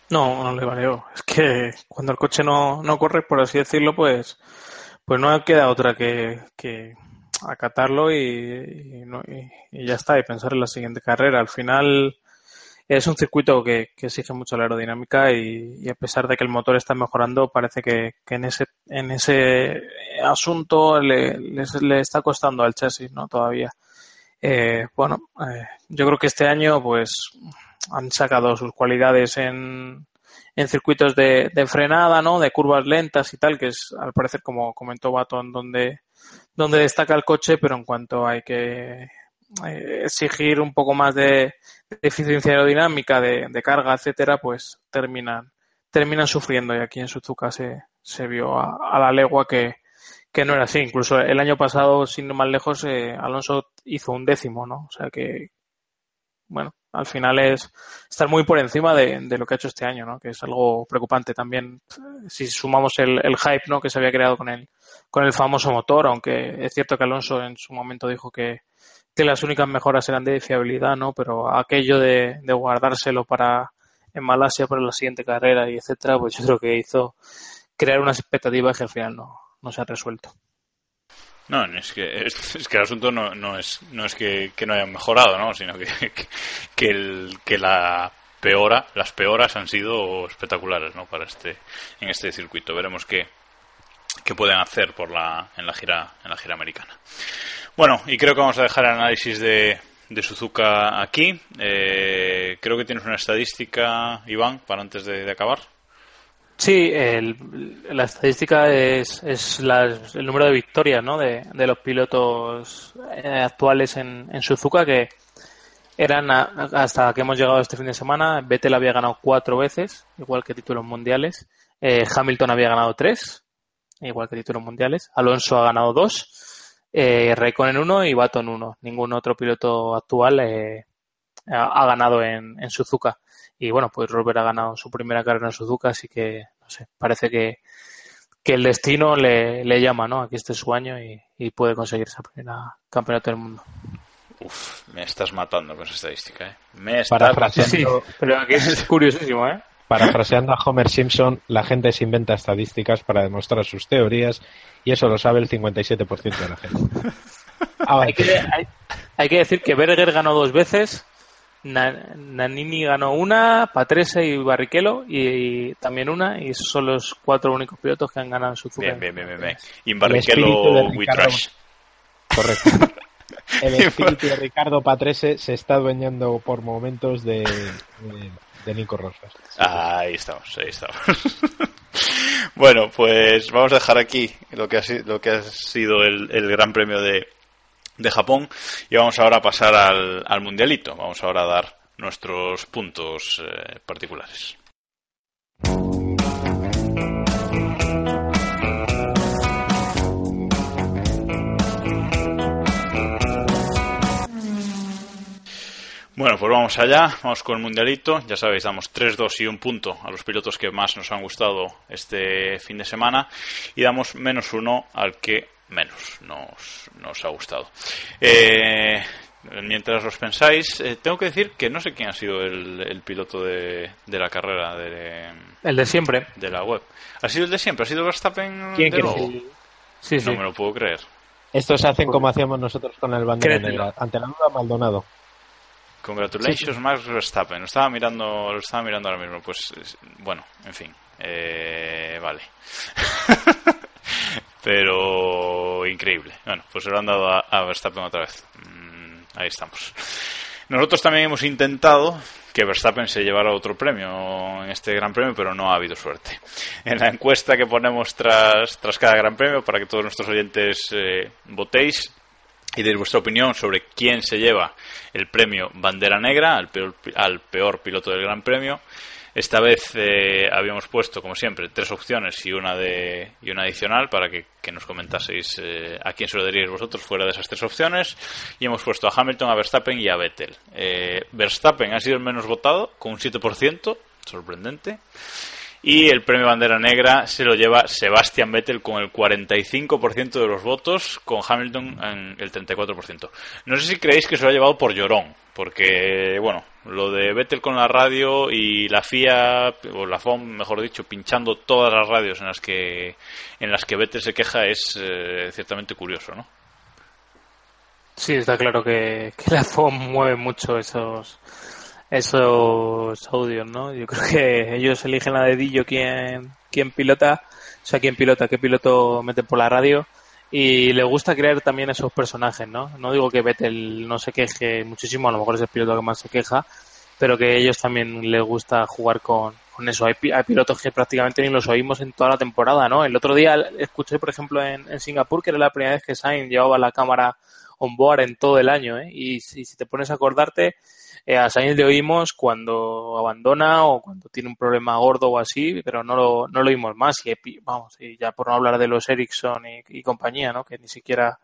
No, no le valió. Es que cuando el coche no, no corre, por así decirlo, pues, pues no queda otra que, que acatarlo y, ya está, y pensar en la siguiente carrera. Al final es un circuito que, exige mucho la aerodinámica y, a pesar de que el motor está mejorando, parece que, en ese en ese asunto le, le, está costando al chasis, ¿no? Todavía. Eh, bueno, eh, yo creo que este año, pues, han sacado sus cualidades en, en circuitos de, de, frenada, ¿no? De curvas lentas y tal, que es al parecer como comentó Baton donde, donde destaca el coche, pero en cuanto hay que eh, exigir un poco más de, eficiencia aerodinámica, de, carga, etcétera, pues terminan, terminan sufriendo y aquí en Suzuka se, se vio a, la legua que, que no era así. Incluso el año pasado, sin ir más lejos, eh, Alonso hizo un décimo, ¿no? O sea que, bueno, al final es estar muy por encima de, lo que ha hecho este año, ¿no? Que es algo preocupante también si sumamos el, hype, ¿no? Que se había creado con el, con el famoso motor, aunque es cierto que Alonso en su momento dijo que, que las únicas mejoras eran de fiabilidad, ¿no? Pero aquello de, de guardárselo para en Malasia para la siguiente carrera y etcétera, pues yo creo que hizo crear unas expectativas que al final no, no se han resuelto. No, es que, es, que el asunto no, no es, no es que, no hayan mejorado, ¿no? sino que, que, el, que la peora, las peoras han sido espectaculares ¿no? para este, en este circuito. Veremos qué, qué pueden hacer por la, en, la gira, en la gira americana. Bueno, y creo que vamos a dejar el análisis de, de Suzuka aquí. Eh, creo que tienes una estadística, Iván, para antes de acabar. Sí, la estadística es, es el número de victorias ¿no? de, los pilotos eh, actuales en, en, Suzuka, que eran hasta que hemos llegado este fin de semana. Vettel había ganado cuatro veces, igual que títulos mundiales. Eh, Hamilton había ganado tres, igual que títulos mundiales. Alonso ha ganado dos. Eh, Raikkonen uno y Baton uno. Ningún otro piloto actual eh, ha, ganado en, en Suzuka. Y bueno, pues Robert ha ganado su primera carrera en Suzuka, así que, no sé, parece que, que el destino le, le llama, ¿no? Aquí este es su año y, y puede conseguir esa primera campeonato del mundo. Uf, me estás matando con esa estadística, ¿eh? Me estás matando. pero aquí es curiosísimo, ¿eh? Parafraseando a Homer Simpson, la gente se inventa estadísticas para demostrar sus teorías y eso lo sabe el 57% de la gente. hay, que, hay, hay, que, decir que Berger ganó dos veces, Nanini ganó una, Patrese y Barrichello y, también una, y son los cuatro únicos pilotos que han ganado en Suzuka. Bien, bien, bien, bien. Y Barrichello, Correcto. El espíritu de Ricardo Patrese se está adueñando por momentos de, de, Nico Rosas. Ahí estamos, ahí estamos. bueno, pues vamos a dejar aquí lo que ha, lo que ha sido el, el Gran Premio de, de Japón y vamos ahora a pasar al, al mundialito. Vamos ahora a dar nuestros puntos eh, particulares. Bueno, pues vamos allá, vamos con el mundialito. Ya sabéis, damos 3, 2 y un punto a los pilotos que más nos han gustado este fin de semana y damos menos uno al que menos nos, nos ha gustado. Eh, mientras os pensáis, eh, tengo que decir que no sé quién ha sido el, el piloto de, de, la carrera de... El de siempre. De la web. ¿Ha sido el de siempre? ¿Ha sido Verstappen ¿Quién de Sí, no me lo puedo creer. Estos hacen como hacíamos nosotros con el bandera negra. Ante la duda, Maldonado. Congratulations, Max Verstappen. Lo estaba mirando, lo estaba mirando ahora mismo. Pues, bueno, en fin. Eh, vale. pero increíble. Bueno, pues se lo han dado a, Verstappen otra vez. Mm, ahí estamos. Nosotros también hemos intentado que Verstappen se llevara otro premio en este Gran Premio, pero no ha habido suerte. En la encuesta que ponemos tras, tras cada Gran Premio, para que todos nuestros oyentes eh, votéis y deis vuestra opinión sobre quién se lleva el premio Bandera Negra al peor, al peor piloto del Gran Premio, Esta vez eh, habíamos puesto, como siempre, tres opciones y una de y una adicional para que, nos comentaseis eh, a quién se lo daríais vosotros fuera de esas tres opciones. Y hemos puesto a Hamilton, a Verstappen y a Vettel. Eh, Verstappen ha sido el menos votado, con un 7%, sorprendente. Y el premio Bandera Negra se lo lleva Sebastian Vettel con el 45% de los votos, con Hamilton en el 34%. No sé si creéis que se lo ha llevado por llorón, porque, bueno, lo de Vettel con la radio y la FIA, o la FOM, mejor dicho, pinchando todas las radios en las que, en las que Vettel se queja es eh, ciertamente curioso, ¿no? Sí, está claro que, que la FOM mueve mucho esos esos audios, ¿no? Yo creo que ellos eligen a dedillo quién, quién pilota, o sea, quién pilota, qué piloto mete por la radio y le gusta crear también esos personajes, ¿no? No digo que Vettel no se queje muchísimo, a lo mejor es el piloto que más se queja, pero que ellos también les gusta jugar con, con eso. Hay, hay pilotos que prácticamente ni los oímos en toda la temporada, ¿no? El otro día escuché, por ejemplo, en, en Singapur, que era la primera vez que Sainz llevaba la cámara on board en todo el año, ¿eh? Y si, si te pones a acordarte, eh, a Sainz le oímos cuando abandona o cuando tiene un problema gordo o así, pero no lo, no lo oímos más. Y vamos, y ya por no hablar de los Ericsson y, y compañía, ¿no? Que ni siquiera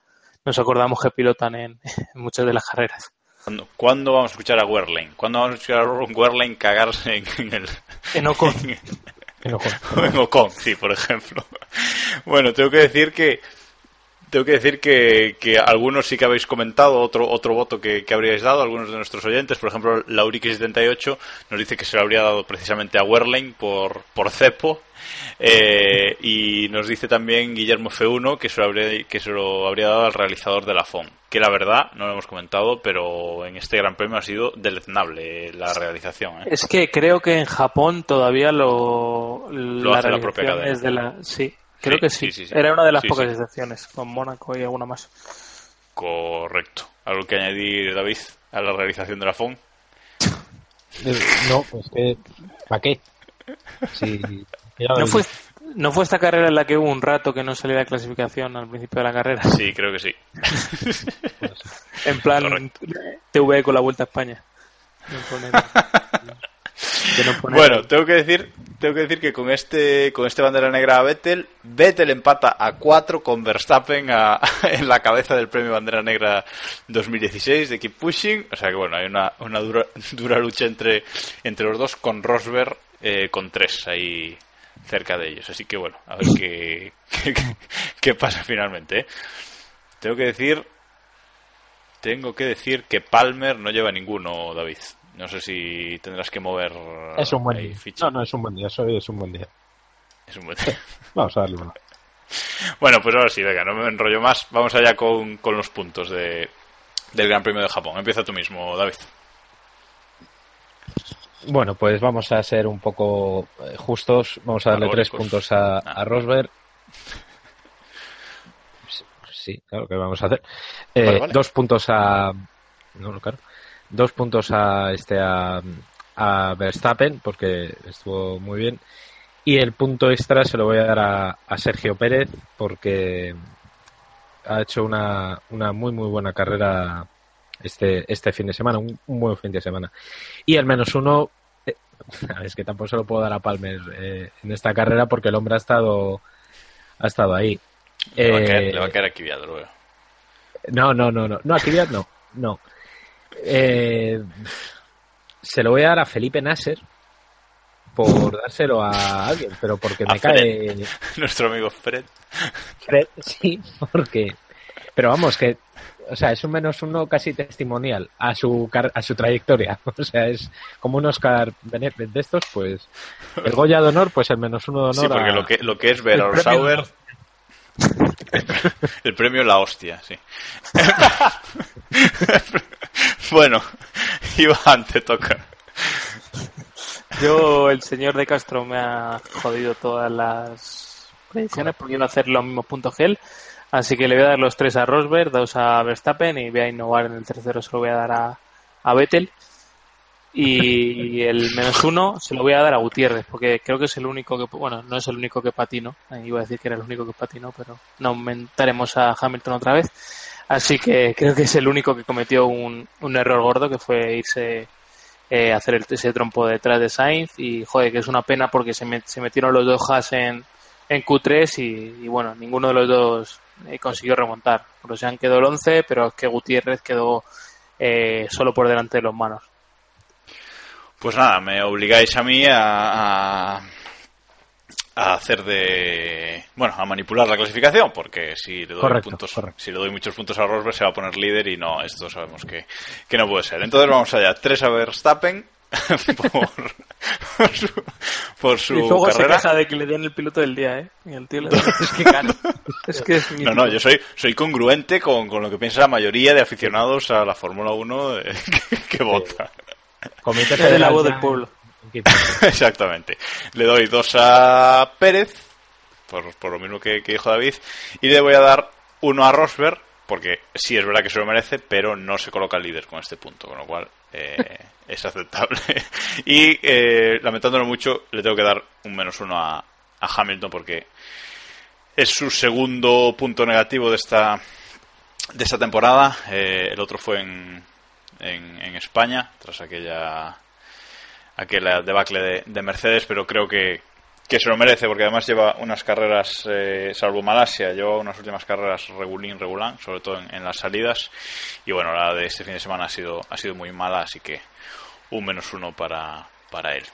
nos acordamos que pilotan en, en muchas de las carreras. ¿Cuándo, cuándo vamos a escuchar a Werlein? ¿Cuándo vamos a escuchar a Werlein cagarse en, en el... En Ocon. En Ocon. o en Ocon, sí, por ejemplo. Bueno, tengo que decir que tengo que decir que, que algunos sí que habéis comentado otro otro voto que, que habríais dado, algunos de nuestros oyentes, por ejemplo, Lauriki78 nos dice que se lo habría dado precisamente a Werlein por, por cepo, eh, y nos dice también Guillermo F1 que se, lo habría, que se lo habría dado al realizador de la FOM, que la verdad, no lo hemos comentado, pero en este Gran Premio ha sido deleznable la realización. ¿eh? Es que creo que en Japón todavía lo, Lo hace la propia realización cadena. es de la, sí, creo Sí, que sí. sí, sí, sí. Era una de las Sí, pocas sí. excepciones, con Mónaco y alguna más. Correcto. ¿Algo que añadir, David, a la realización de la FOM? Eh, No, pues que. ¿Para qué? ¿No fue. ¿No fue esta carrera en la que hubo un rato que no salía la clasificación al principio de la carrera? Sí, creo que sí. En plan Correcto. TV con la Vuelta a España. Bueno, tengo que decir, tengo que decir que con este, con este bandera negra a Vettel, Vettel empata a 4 con Verstappen a- en la cabeza del premio bandera negra 2016 de Keep Pushing. O sea que bueno, hay una, una dura, dura lucha entre, entre los dos con Rosberg eh, con 3 ahí cerca de ellos. Así que bueno, a ver qué, qué, qué pasa finalmente. ¿eh? Tengo que decir, tengo que decir que Palmer no lleva ninguno, David. No sé si tendrás que mover Es un buen día. ficha. No, no, es un buen día. Eso es un buen día. Es un buen- Vamos a darle una. Bueno, pues ahora sí, venga, no me enrollo más. Vamos allá con, con los puntos de, del Gran Premio de Japón. Empieza tú mismo, David. Bueno, pues vamos a ser un poco eh, justos. Vamos a darle tres puntos a, Ah. a Rosberg. Sí, Sí, claro que vamos a hacer. Eh, Vale, vale. Dos puntos a. No, no, claro. Dos puntos a este a, a Verstappen, porque estuvo muy bien. Y el punto extra se lo voy a dar a, a Sergio Pérez, porque ha hecho una, una muy, muy buena carrera este, este fin de semana, un, un buen fin de semana. Y al menos uno, eh, es que tampoco se lo puedo dar a Palmer eh, en esta carrera porque el hombre ha estado, ha estado ahí. Le va a Eh, caer, le va a caer veo. no, no, no, no. No, Kvyat no. No. Eh, se lo voy a dar a Felipe Nasser por dárselo a alguien, pero porque A me cae Nuestro amigo Fred. Fred, sí, porque. Pero vamos, que. O sea, es un menos uno casi testimonial a su a su trayectoria. O sea, es como un Oscar de estos, pues. El Goya de honor, pues el menos uno de honor. Sí, porque a- lo que, lo que es ver a Sauer. El premio La Hostia, sí. bueno, Iván, te toca. Yo, el señor de Castro me ha jodido todas las predicciones porque a hacer los mismos puntos que él. Así que le voy a dar los tres a Rosberg, dos a Verstappen y voy a innovar en el tercero, se lo voy a dar a, a Vettel. Y el menos uno se lo voy a dar a Gutiérrez, porque creo que es el único que, bueno, no es el único que patino. Iba a decir que era el único que patinó, pero no aumentaremos a Hamilton otra vez. Así que creo que es el único que cometió un, un error gordo, que fue irse eh, hacer el, ese trompo detrás de Sainz y joder, que es una pena porque se, se metieron los dos Haas en, en Q3 y, bueno, ninguno de los dos eh, consiguió remontar. han quedó el 11, pero es que Gutiérrez quedó eh, solo por delante de los manos. Pues nada, me obligáis a mí a, a hacer de bueno a manipular la clasificación porque si le doy puntos si le doy muchos puntos a Rosberg se va a poner líder y no esto sabemos que, que no puede ser entonces vamos allá tres a Verstappen por, por su, y carrera. se queja de que le den el piloto del día, ¿eh? Y el tío le es que gana. Es que es no, no, yo soy, soy congruente con, con, lo que piensa la mayoría de aficionados a la Fórmula 1 eh, que, que vota. Comité de la voz del pueblo. Exactamente. Le doy dos a Pérez, por, por lo mismo que, que, dijo David, y le voy a dar uno a Rosberg, porque sí es verdad que se lo merece, pero no se coloca líder con este punto, con lo cual eh, es aceptable. y eh, lamentándolo mucho, le tengo que dar un menos uno a, a Hamilton, porque es su segundo punto negativo de esta de esta temporada. Eh, el otro fue en, en, en España, tras aquella aquella debacle de, de Mercedes, pero creo que, que se lo merece porque además lleva unas carreras, eh, salvo Malasia, lleva unas últimas carreras regulín, regulán, sobre todo en, en, las salidas. Y bueno, la de este fin de semana ha sido, ha sido muy mala, así que un menos uno para, para él.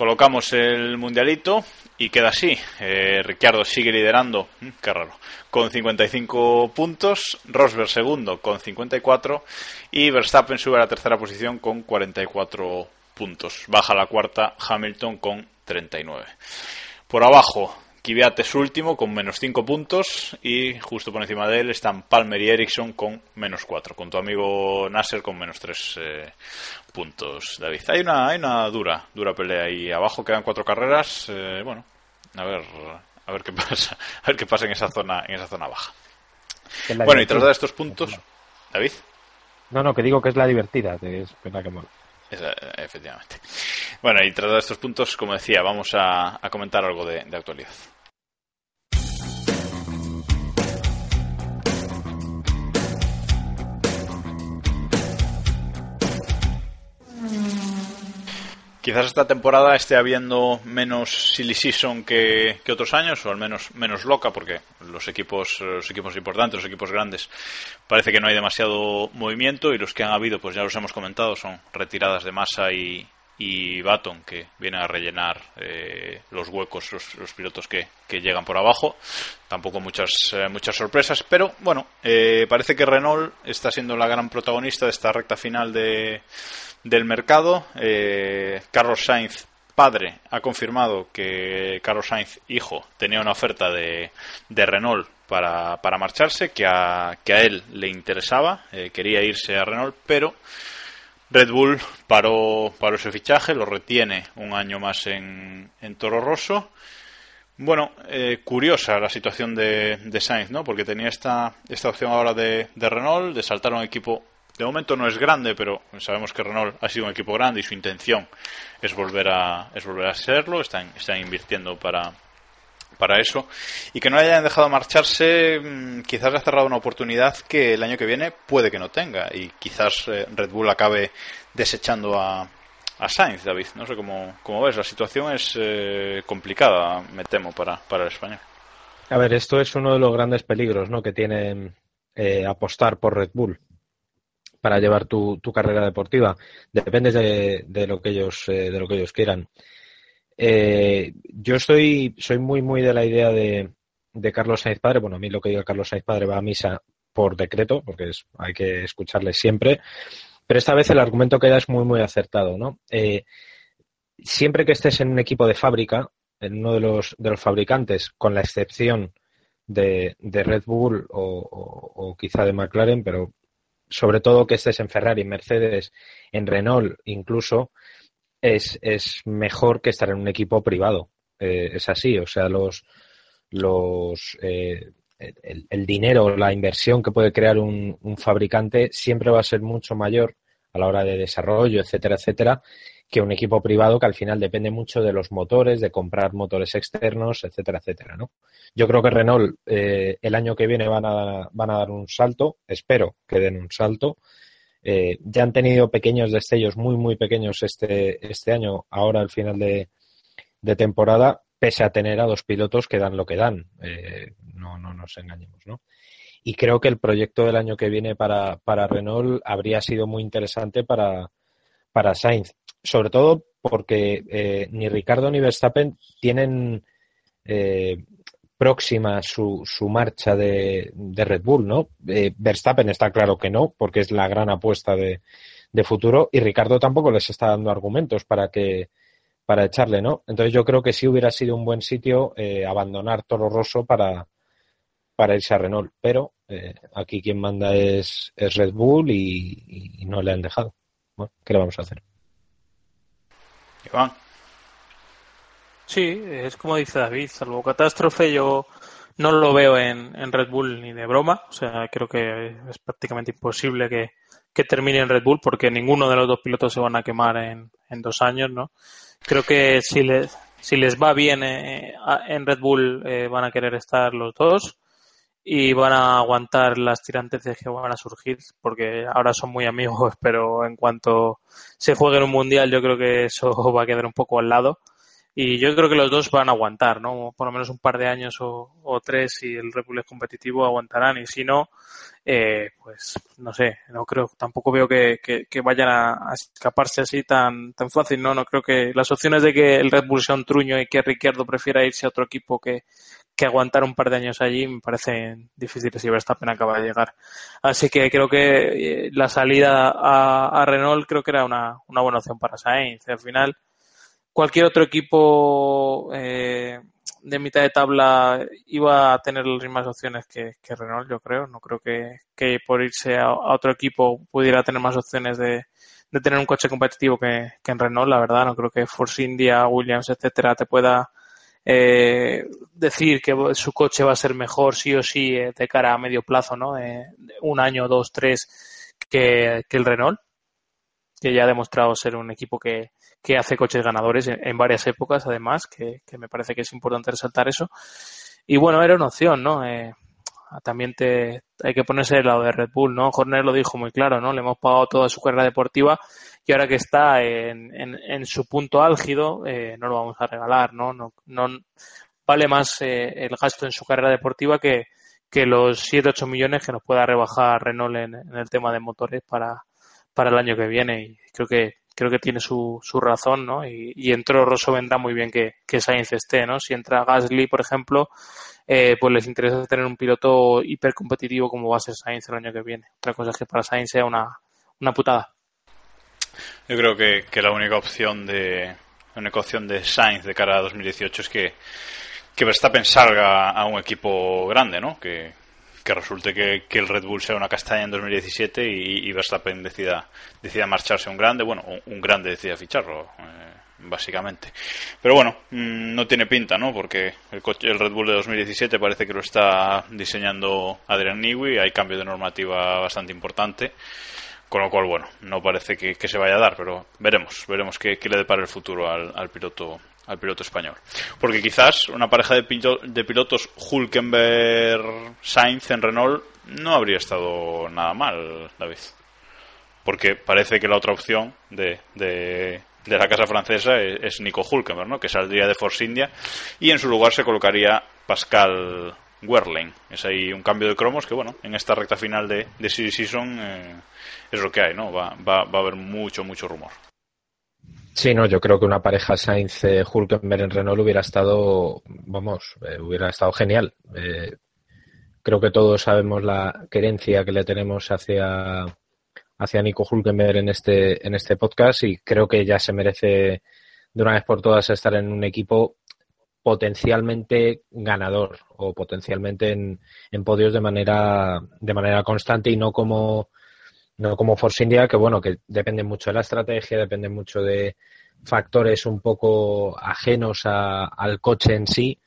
Colocamos el mundialito y queda así. Eh, Ricciardo sigue liderando, mm, qué raro, con 55 puntos. Rosberg segundo con 54 y Verstappen sube a la tercera posición con 44 puntos. Baja la cuarta Hamilton con 39. Por abajo, Kvyat es último con menos 5 puntos y justo por encima de él están Palmer y Ericsson con menos 4, con tu amigo Nasser con menos 3 eh, puntos, David. Hay una, hay una dura, dura pelea ahí abajo, quedan cuatro carreras, eh, bueno, a ver, a ver qué pasa, a ver qué pasa en esa zona, en esa zona baja. Bueno, y tras de estos puntos, David. No, no, que digo que es la divertida, es pena que mola. Esa, efectivamente. Bueno, y tras de estos puntos, como decía, vamos a, a comentar algo de, de actualidad. Quizás esta temporada esté habiendo menos silly season que, que, otros años, o al menos menos loca, porque los equipos, los equipos importantes, los equipos grandes, parece que no hay demasiado movimiento y los que han habido, pues ya los hemos comentado, son retiradas de masa y, y Baton, que vienen a rellenar eh, los huecos, los, los pilotos que, que, llegan por abajo. Tampoco muchas, eh, muchas sorpresas, pero bueno, eh, parece que Renault está siendo la gran protagonista de esta recta final de del mercado. Eh, Carlos Sainz, padre, ha confirmado que Carlos Sainz, hijo, tenía una oferta de, de Renault para, para, marcharse, que a, que a él le interesaba, eh, quería irse a Renault, pero Red Bull paró, paró ese fichaje, lo retiene un año más en, Toro Rosso. Bueno, eh, curiosa la situación de, de, Sainz, ¿no? Porque tenía esta, esta opción ahora de, de Renault, de saltar a un equipo de momento no es grande, pero sabemos que Renault ha sido un equipo grande y su intención es volver a, es volver a serlo. Están, están invirtiendo para, para eso. Y que no hayan dejado marcharse, mm, quizás ha cerrado una oportunidad que el año que viene puede que no tenga. Y quizás eh, Red Bull acabe desechando a, a Sainz, David. No sé cómo, cómo ves. La situación es eh, complicada, me temo, para, para el español. A ver, esto es uno de los grandes peligros ¿no? que tiene eh, apostar por Red Bull para llevar tu, tu carrera deportiva. Depende de, de, lo que ellos eh, de lo que ellos quieran. Eh, yo estoy soy muy muy de la idea de, de Carlos Sainz Padre. Bueno, a mí lo que diga Carlos Sainz Padre va a misa por decreto, porque hay que escucharle siempre. Pero esta vez el argumento que da es muy muy acertado, ¿no? Eh, siempre que estés en un equipo de fábrica, en uno de los de los fabricantes, con la excepción de, de Red Bull o, o, quizá de McLaren, pero sobre todo que estés en Ferrari, Mercedes, en Renault incluso, es, es mejor que estar en un equipo privado. Eh, es así, o sea, los, los eh, el, el, dinero, la inversión que puede crear un, un, fabricante siempre va a ser mucho mayor a la hora de desarrollo, etcétera, etcétera, que un equipo privado que al final depende mucho de los motores, de comprar motores externos, etcétera, etcétera, ¿no? Yo creo que Renault eh, el año que viene van a, van a dar un salto, espero que den un salto. Eh, ya han tenido pequeños destellos, muy, muy pequeños este, este año, ahora al final de, de temporada, pese a tener a dos pilotos que dan lo que dan. Eh, no, no nos engañemos, ¿no? Y creo que el proyecto del año que viene para, para Renault habría sido muy interesante para, para Sainz. Sobre todo porque eh, ni Ricardo ni Verstappen tienen eh, próxima su, su marcha de, de, Red Bull, ¿no? Eh, Verstappen está claro que no, porque es la gran apuesta de, de, futuro, y Ricardo tampoco les está dando argumentos para que para echarle, ¿no? Entonces yo creo que sí hubiera sido un buen sitio eh, abandonar Toro Rosso para, para irse a Renault, pero eh, aquí quien manda es, es Red Bull y, y, no le han dejado. Bueno, ¿qué le vamos a hacer? Iván. Sí, es como dice David, salvo catástrofe yo no lo veo en, en, Red Bull ni de broma, o sea, creo que es prácticamente imposible que, que termine en Red Bull porque ninguno de los dos pilotos se van a quemar en, en dos años, ¿no? Creo que si les, si les va bien eh, en Red Bull eh, van a querer estar los dos y van a aguantar las tiranteces que van a surgir porque ahora son muy amigos, pero en cuanto se juegue en un mundial yo creo que eso va a quedar un poco al lado y yo creo que los dos van a aguantar, ¿no? Por lo menos un par de años o, o tres si el Red Bull es competitivo aguantarán y si no, eh, pues no sé, no creo, tampoco veo que, que, vayan a, a, escaparse así tan, tan fácil, ¿no? No creo que las opciones de que el Red Bull sea un truño y que Ricciardo prefiera irse a otro equipo que, que aguantar un par de años allí me parecen difíciles si Verstappen acaba de llegar. Así que creo que eh, la salida a, a Renault creo que era una, una buena opción para Sainz. Al final, cualquier otro equipo eh, de mitad de tabla iba a tener las mismas opciones que, Renault, yo creo. No creo que, por irse a, otro equipo pudiera tener más opciones de, de tener un coche competitivo que, en Renault, la verdad. No creo que Force India, Williams, etcétera, te pueda eh, decir que su coche va a ser mejor sí o sí eh, de cara a medio plazo, ¿no? Eh, un año, dos, tres, que el Renault que ya ha demostrado ser un equipo que, que hace coches ganadores en, varias épocas, además, que, que, me parece que es importante resaltar eso. Y bueno, era una opción, ¿no? Eh, también te, hay que ponerse del lado de Red Bull, ¿no? Horner lo dijo muy claro, ¿no? Le hemos pagado toda su carrera deportiva y ahora que está en, en, en su punto álgido, eh, no lo vamos a regalar, ¿no? No, no vale más eh, el gasto en su carrera deportiva que, que los 7-8 millones que nos pueda rebajar Renault en, en el tema de motores para, para el año que viene y creo que creo que tiene su, su razón, ¿no? Y, y en Toro Rosso vendrá muy bien que, que Sainz esté, ¿no? Si entra Gasly, por ejemplo, eh, pues les interesa tener un piloto hiper competitivo como va a ser Sainz el año que viene. Otra cosa es que para Sainz sea una, una putada. Yo creo que, que la única opción de la única opción de Sainz de cara a 2018 es que, que Verstappen salga a un equipo grande, ¿no? Que, que resulte que, que, el Red Bull sea una castaña en 2017 y, y Verstappen decida, decida marcharse un grande, bueno, un, grande decida ficharlo, eh, básicamente. Pero bueno, mmm, no tiene pinta, ¿no? Porque el, coche, el Red Bull de 2017 parece que lo está diseñando Adrian Newey, hay cambio de normativa bastante importante. Con lo cual, bueno, no parece que, que se vaya a dar, pero veremos, veremos qué, qué le depara el futuro al, al piloto al piloto español. Porque quizás una pareja de, pilo de pilotos Hulkenberg-Sainz en Renault no habría estado nada mal, David. Porque parece que la otra opción de, de, la casa francesa es, Nico Hulkenberg, ¿no? que saldría de Force India y en su lugar se colocaría Pascal Wehrlein. Es ahí un cambio de cromos que, bueno, en esta recta final de, de Season eh, es lo que hay, ¿no? Va, va, va a haber mucho, mucho rumor. Sí, no, yo creo que una pareja Sainz-Hulkenberg en Renault hubiera estado, vamos, eh, hubiera estado genial. Eh, creo que todos sabemos la querencia que le tenemos hacia, hacia Nico Hulkenberg en este, en este podcast y creo que ya se merece de una vez por todas estar en un equipo potencialmente ganador o potencialmente en, en podios de manera, de manera constante y no como no como Force India, que bueno, que depende mucho de la estrategia, depende mucho de factores un poco ajenos a, al coche en sí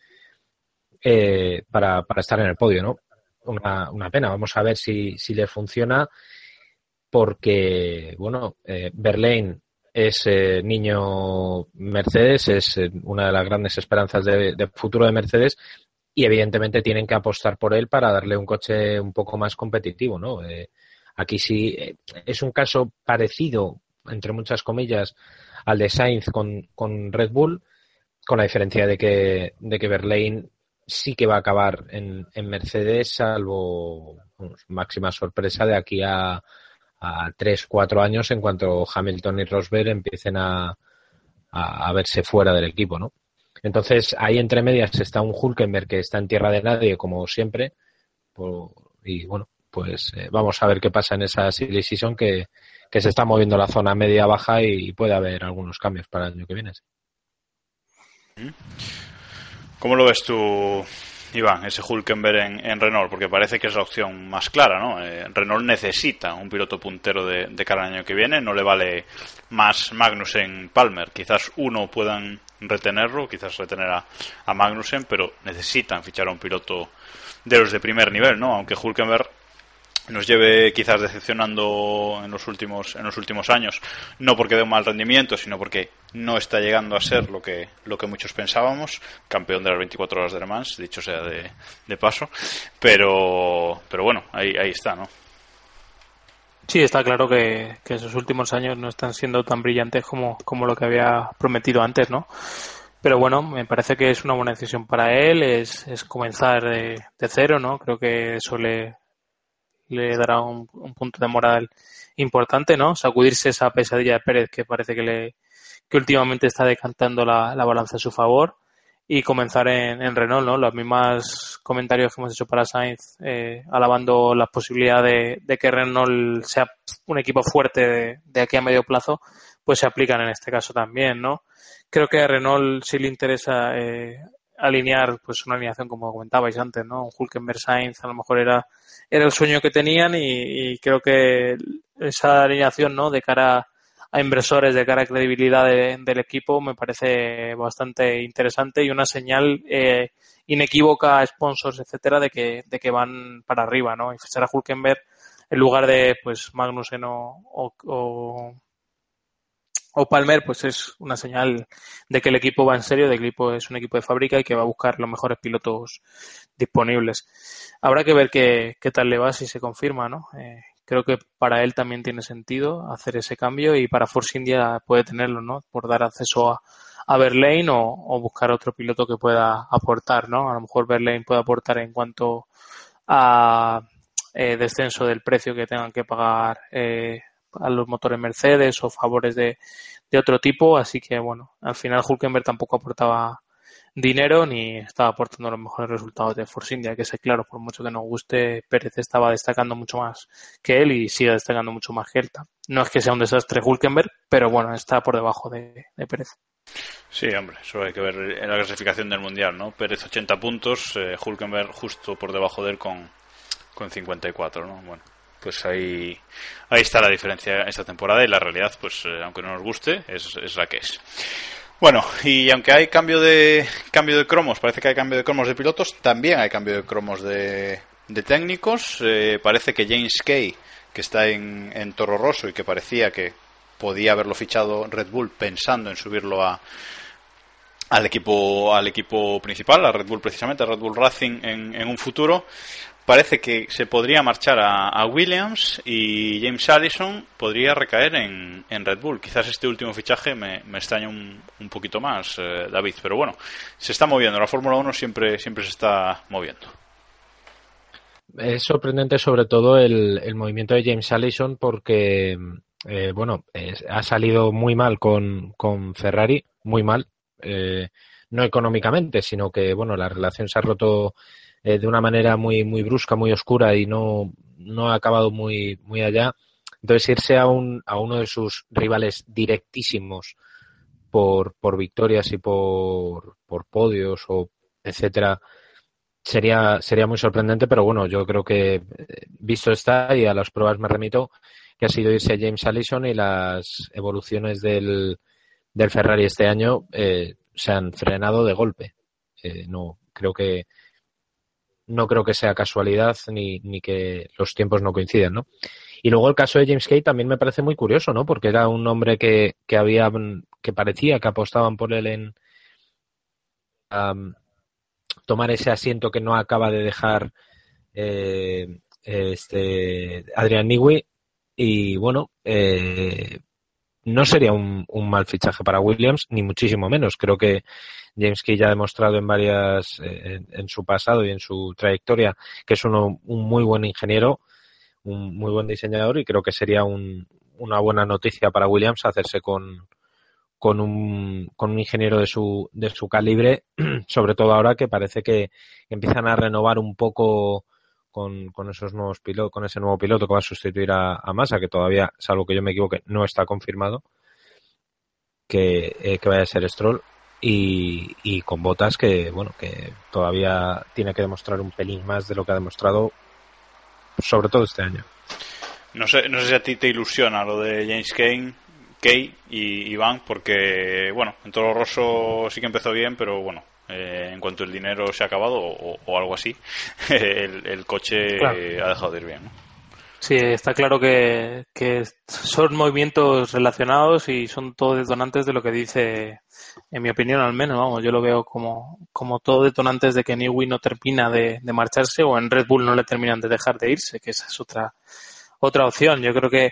eh, para, para, estar en el podio, ¿no? Una, una pena. Vamos a ver si, si, le funciona, porque, bueno, eh, Berlín es eh, niño Mercedes, es eh, una de las grandes esperanzas de, de futuro de Mercedes y evidentemente tienen que apostar por él para darle un coche un poco más competitivo, ¿no? Eh, Aquí sí eh, es un caso parecido, entre muchas comillas, al de Sainz con, con Red Bull, con la diferencia de que, de que Verlaine sí que va a acabar en, en Mercedes, salvo máxima sorpresa de aquí a, a 3, 4 años en cuanto Hamilton y Rosberg empiecen a, a, verse fuera del equipo, ¿no? Entonces, ahí entre medias está un Hulkenberg que está en tierra de nadie, como siempre, y bueno, pues eh, vamos a ver qué pasa en esa silly season que, que se está moviendo la zona media-baja y puede haber algunos cambios para el año que viene. ¿Cómo lo ves tú, Iván, ese Hulkenberg en, Renault? Porque parece que es la opción más clara, ¿no? Eh, Renault necesita un piloto puntero de, de, cara al año que viene, no le vale más Magnussen Palmer. Quizás uno puedan retenerlo, quizás retener a, a Magnussen, pero necesitan fichar a un piloto de los de primer nivel, ¿no? Aunque Hulkenberg nos lleve quizás decepcionando en los últimos en los últimos años no porque dé un mal rendimiento sino porque no está llegando a ser lo que lo que muchos pensábamos campeón de las 24 horas de Le Mans dicho sea de, de paso pero pero bueno ahí ahí está no Sí, está claro que, que esos últimos años no están siendo tan brillantes como, como lo que había prometido antes, ¿no? Pero bueno, me parece que es una buena decisión para él, es, es comenzar de, de cero, ¿no? Creo que eso le, le dará un, punto de moral importante, ¿no? Sacudirse esa pesadilla de Pérez que parece que le que últimamente está decantando la, balanza a su favor y comenzar en, Renault, ¿no? Los mismos comentarios que hemos hecho para Sainz, eh, alabando la posibilidad de, que Renault sea un equipo fuerte de, aquí a medio plazo, pues se aplican en este caso también, ¿no? Creo que a Renault sí le interesa eh, alinear pues una alineación como comentabais antes, ¿no? Un Hulkenberg Sainz a lo mejor era, era el sueño que tenían y, creo que esa alineación, ¿no? De cara a inversores, de cara a credibilidad del equipo me parece bastante interesante y una señal eh, inequívoca a sponsors, etcétera, de que, de que van para arriba, ¿no? Y fichar a Hulkenberg en lugar de pues Magnussen o o Palmer, pues es una señal de que el equipo va en serio, de que el equipo es un equipo de fábrica y que va a buscar los mejores pilotos disponibles. Habrá que ver qué, qué tal le va si se confirma, ¿no? Eh, creo que para él también tiene sentido hacer ese cambio y para Force India puede tenerlo, ¿no? Por dar acceso a, a Berlane o, buscar otro piloto que pueda aportar, ¿no? A lo mejor Berlane puede aportar en cuanto a eh, descenso del precio que tengan que pagar eh, a los motores Mercedes o favores de, de otro tipo, así que bueno, al final Hulkenberg tampoco aportaba dinero ni estaba aportando los mejores resultados de Force India, que sé claro, por mucho que nos guste, Pérez estaba destacando mucho más que él y sigue destacando mucho más que él. No es que sea un desastre Hulkenberg, pero bueno, está por debajo de, Pérez. Sí, hombre, eso hay que ver en la clasificación del Mundial, ¿no? Pérez 80 puntos, eh, Hulkenberg justo por debajo de él con, con 54, ¿no? Bueno, pues ahí, ahí está la diferencia esta temporada y la realidad, pues eh, aunque no nos guste, es, es, la que es. Bueno, y aunque hay cambio de cambio de cromos, parece que hay cambio de cromos de pilotos, también hay cambio de cromos de, de técnicos. Eh, parece que James Kay, que está en, en Toro Rosso y que parecía que podía haberlo fichado Red Bull pensando en subirlo a, al equipo al equipo principal, a Red Bull precisamente, a Red Bull Racing en, en un futuro, parece que se podría marchar a, Williams y James Allison podría recaer en, Red Bull. Quizás este último fichaje me, extraña un, un, poquito más, eh, David, pero bueno, se está moviendo. La Fórmula 1 siempre, siempre se está moviendo. Es sorprendente sobre todo el, el movimiento de James Allison porque, eh, bueno, ha salido muy mal con, con Ferrari, muy mal. Eh, no económicamente, sino que, bueno, la relación se ha roto eh, de una manera muy, muy brusca, muy oscura y no, no ha acabado muy, muy allá. Entonces irse a, un, a uno de sus rivales directísimos por, por victorias y por, por podios o etcétera sería, sería muy sorprendente, pero bueno, yo creo que eh, visto está y a las pruebas me remito que ha sido irse a James Allison y las evoluciones del, del Ferrari este año eh, se han frenado de golpe. no creo que no creo que sea casualidad ni, ni que los tiempos no coinciden, ¿no? Y luego el caso de James Kay también me parece muy curioso, ¿no? Porque era un hombre que, que había, que parecía que apostaban por él en tomar ese asiento que no acaba de dejar eh, este Adrian Newey y bueno, eh, no sería un, mal fichaje para Williams, ni muchísimo menos. Creo que James Key ya ha demostrado en varias, eh, en, su pasado y en su trayectoria que es uno, un muy buen ingeniero, un muy buen diseñador y creo que sería una buena noticia para Williams hacerse con, con un, con un ingeniero de su, de su calibre, sobre todo ahora que parece que empiezan a renovar un poco con, con esos nuevos pilotos, con ese nuevo piloto que va a sustituir a, a Massa, que todavía, salvo que yo me equivoque, no está confirmado que, eh, que vaya a ser Stroll. Y, y, con botas que, bueno, que todavía tiene que demostrar un pelín más de lo que ha demostrado, sobre todo este año. No sé, no sé si a ti te ilusiona lo de James Kane, Kay y Iván, porque, bueno, en Toro Rosso sí que empezó bien, pero bueno, eh, en cuanto el dinero se ha acabado o, algo así, el, coche ha dejado de ir bien. Sí, está claro que, son movimientos relacionados y son todo detonantes de lo que dice, en mi opinión al menos, vamos, yo lo veo como, como todo detonantes de que Newey no termina de, marcharse o en Red Bull no le terminan de dejar de irse, que esa es otra, otra opción. Yo creo que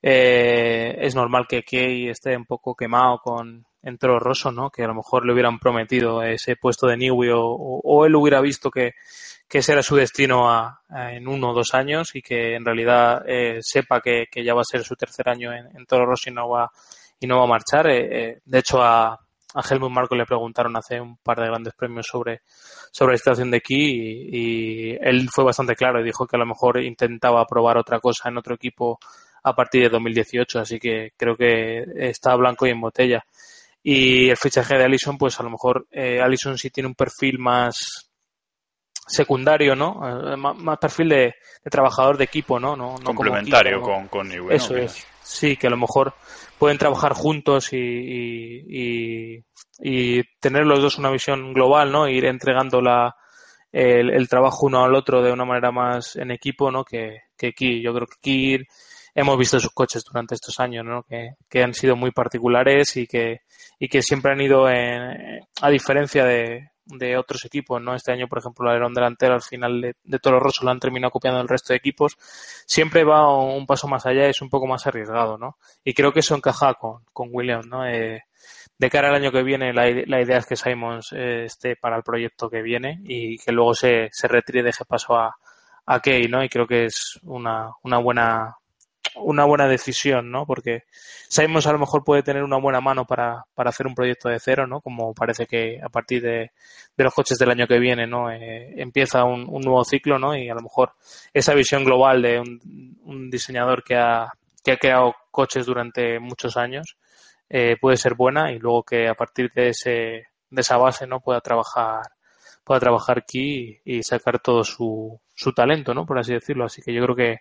eh, es normal que Key esté un poco quemado con, en Toro Rosso, ¿no? Que a lo mejor le hubieran prometido ese puesto de Newey o, él hubiera visto que, ese era su destino en uno o dos años y que en realidad eh, sepa que, ya va a ser su tercer año en, Toro Rosso y no va, y no va a marchar. Eh, eh, de hecho, a, a Helmut Marco le preguntaron hace un par de grandes premios sobre, sobre la situación de aquí y, y, él fue bastante claro y dijo que a lo mejor intentaba probar otra cosa en otro equipo a partir de 2018, así que creo que está blanco y en botella. Y el fichaje de Allison, pues a lo mejor eh, Allison sí tiene un perfil más secundario, ¿no? Eh, más, perfil de, trabajador de equipo, ¿no? no, Complementario con, con Eso es. Sí, que a lo mejor pueden trabajar juntos y, y, y, tener los dos una visión global, ¿no? Ir entregando la, el, el, trabajo uno al otro de una manera más en equipo, ¿no? Que, que aquí. Yo creo que aquí hemos visto sus coches durante estos años, ¿no? Que, que han sido muy particulares y que, y que siempre han ido en, a diferencia de, de otros equipos, ¿no? Este año, por ejemplo, el alerón delantero al final de, de Toro Rosso lo han terminado copiando el resto de equipos. Siempre va un paso más allá es un poco más arriesgado, ¿no? Y creo que eso encaja con, con Williams, ¿no? Eh, de cara al año que viene, la, la idea es que Simons eh, esté para el proyecto que viene y que luego se, se retire y deje paso a, a Key, ¿no? Y creo que es una, una buena una buena decisión, ¿no? Porque Simons a lo mejor puede tener una buena mano para, para hacer un proyecto de cero, ¿no? Como parece que a partir de, los coches del año que viene, ¿no? Eh, empieza un, nuevo ciclo, ¿no? Y a lo mejor esa visión global de un, un diseñador que ha, que ha creado coches durante muchos años eh, puede ser buena y luego que a partir de ese de esa base, ¿no? Pueda trabajar pueda trabajar aquí y, sacar todo su, su talento, ¿no? Por así decirlo. Así que yo creo que,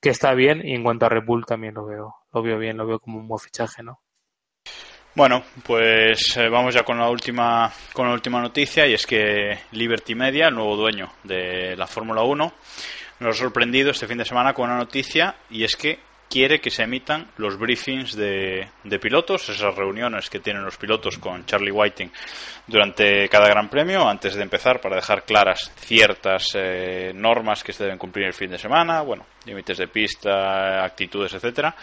que está bien y en cuanto a Red Bull también lo veo, lo veo bien, lo veo como un buen fichaje, ¿no? Bueno, pues eh, vamos ya con la última con la última noticia y es que Liberty Media, el nuevo dueño de la Fórmula 1, nos ha sorprendido este fin de semana con una noticia y es que quiere que se emitan los briefings de, pilotos, esas reuniones que tienen los pilotos con Charlie Whiting durante cada gran premio, antes de empezar, para dejar claras ciertas eh, normas que se deben cumplir el fin de semana, bueno, límites de pista, actitudes, etcétera.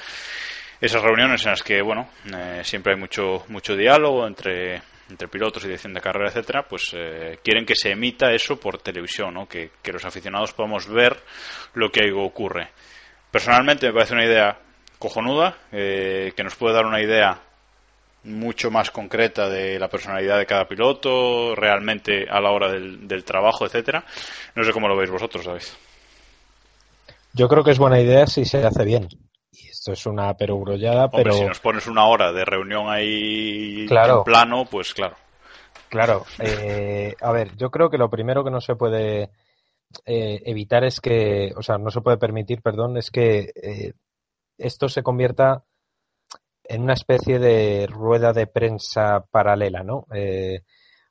Esas reuniones en las que, bueno, eh, siempre hay mucho, mucho diálogo entre, entre pilotos y dirección de carrera, etcétera, pues eh, quieren que se emita eso por televisión, ¿no? que, que los aficionados podamos ver lo que ocurre. Personalmente me parece una idea cojonuda, eh, que nos puede dar una idea mucho más concreta de la personalidad de cada piloto, realmente a la hora del, trabajo, etcétera. No sé cómo lo veis vosotros, ¿sabéis? Yo creo que es buena idea si se hace bien. Y esto es una perogrullada, pero... si nos pones una hora de reunión ahí en plano, pues claro. Claro. Eh, a ver, yo creo que lo primero que no se puede eh, evitar es que, o sea, no se puede permitir, perdón, es que eh, esto se convierta en una especie de rueda de prensa paralela, ¿no? Eh,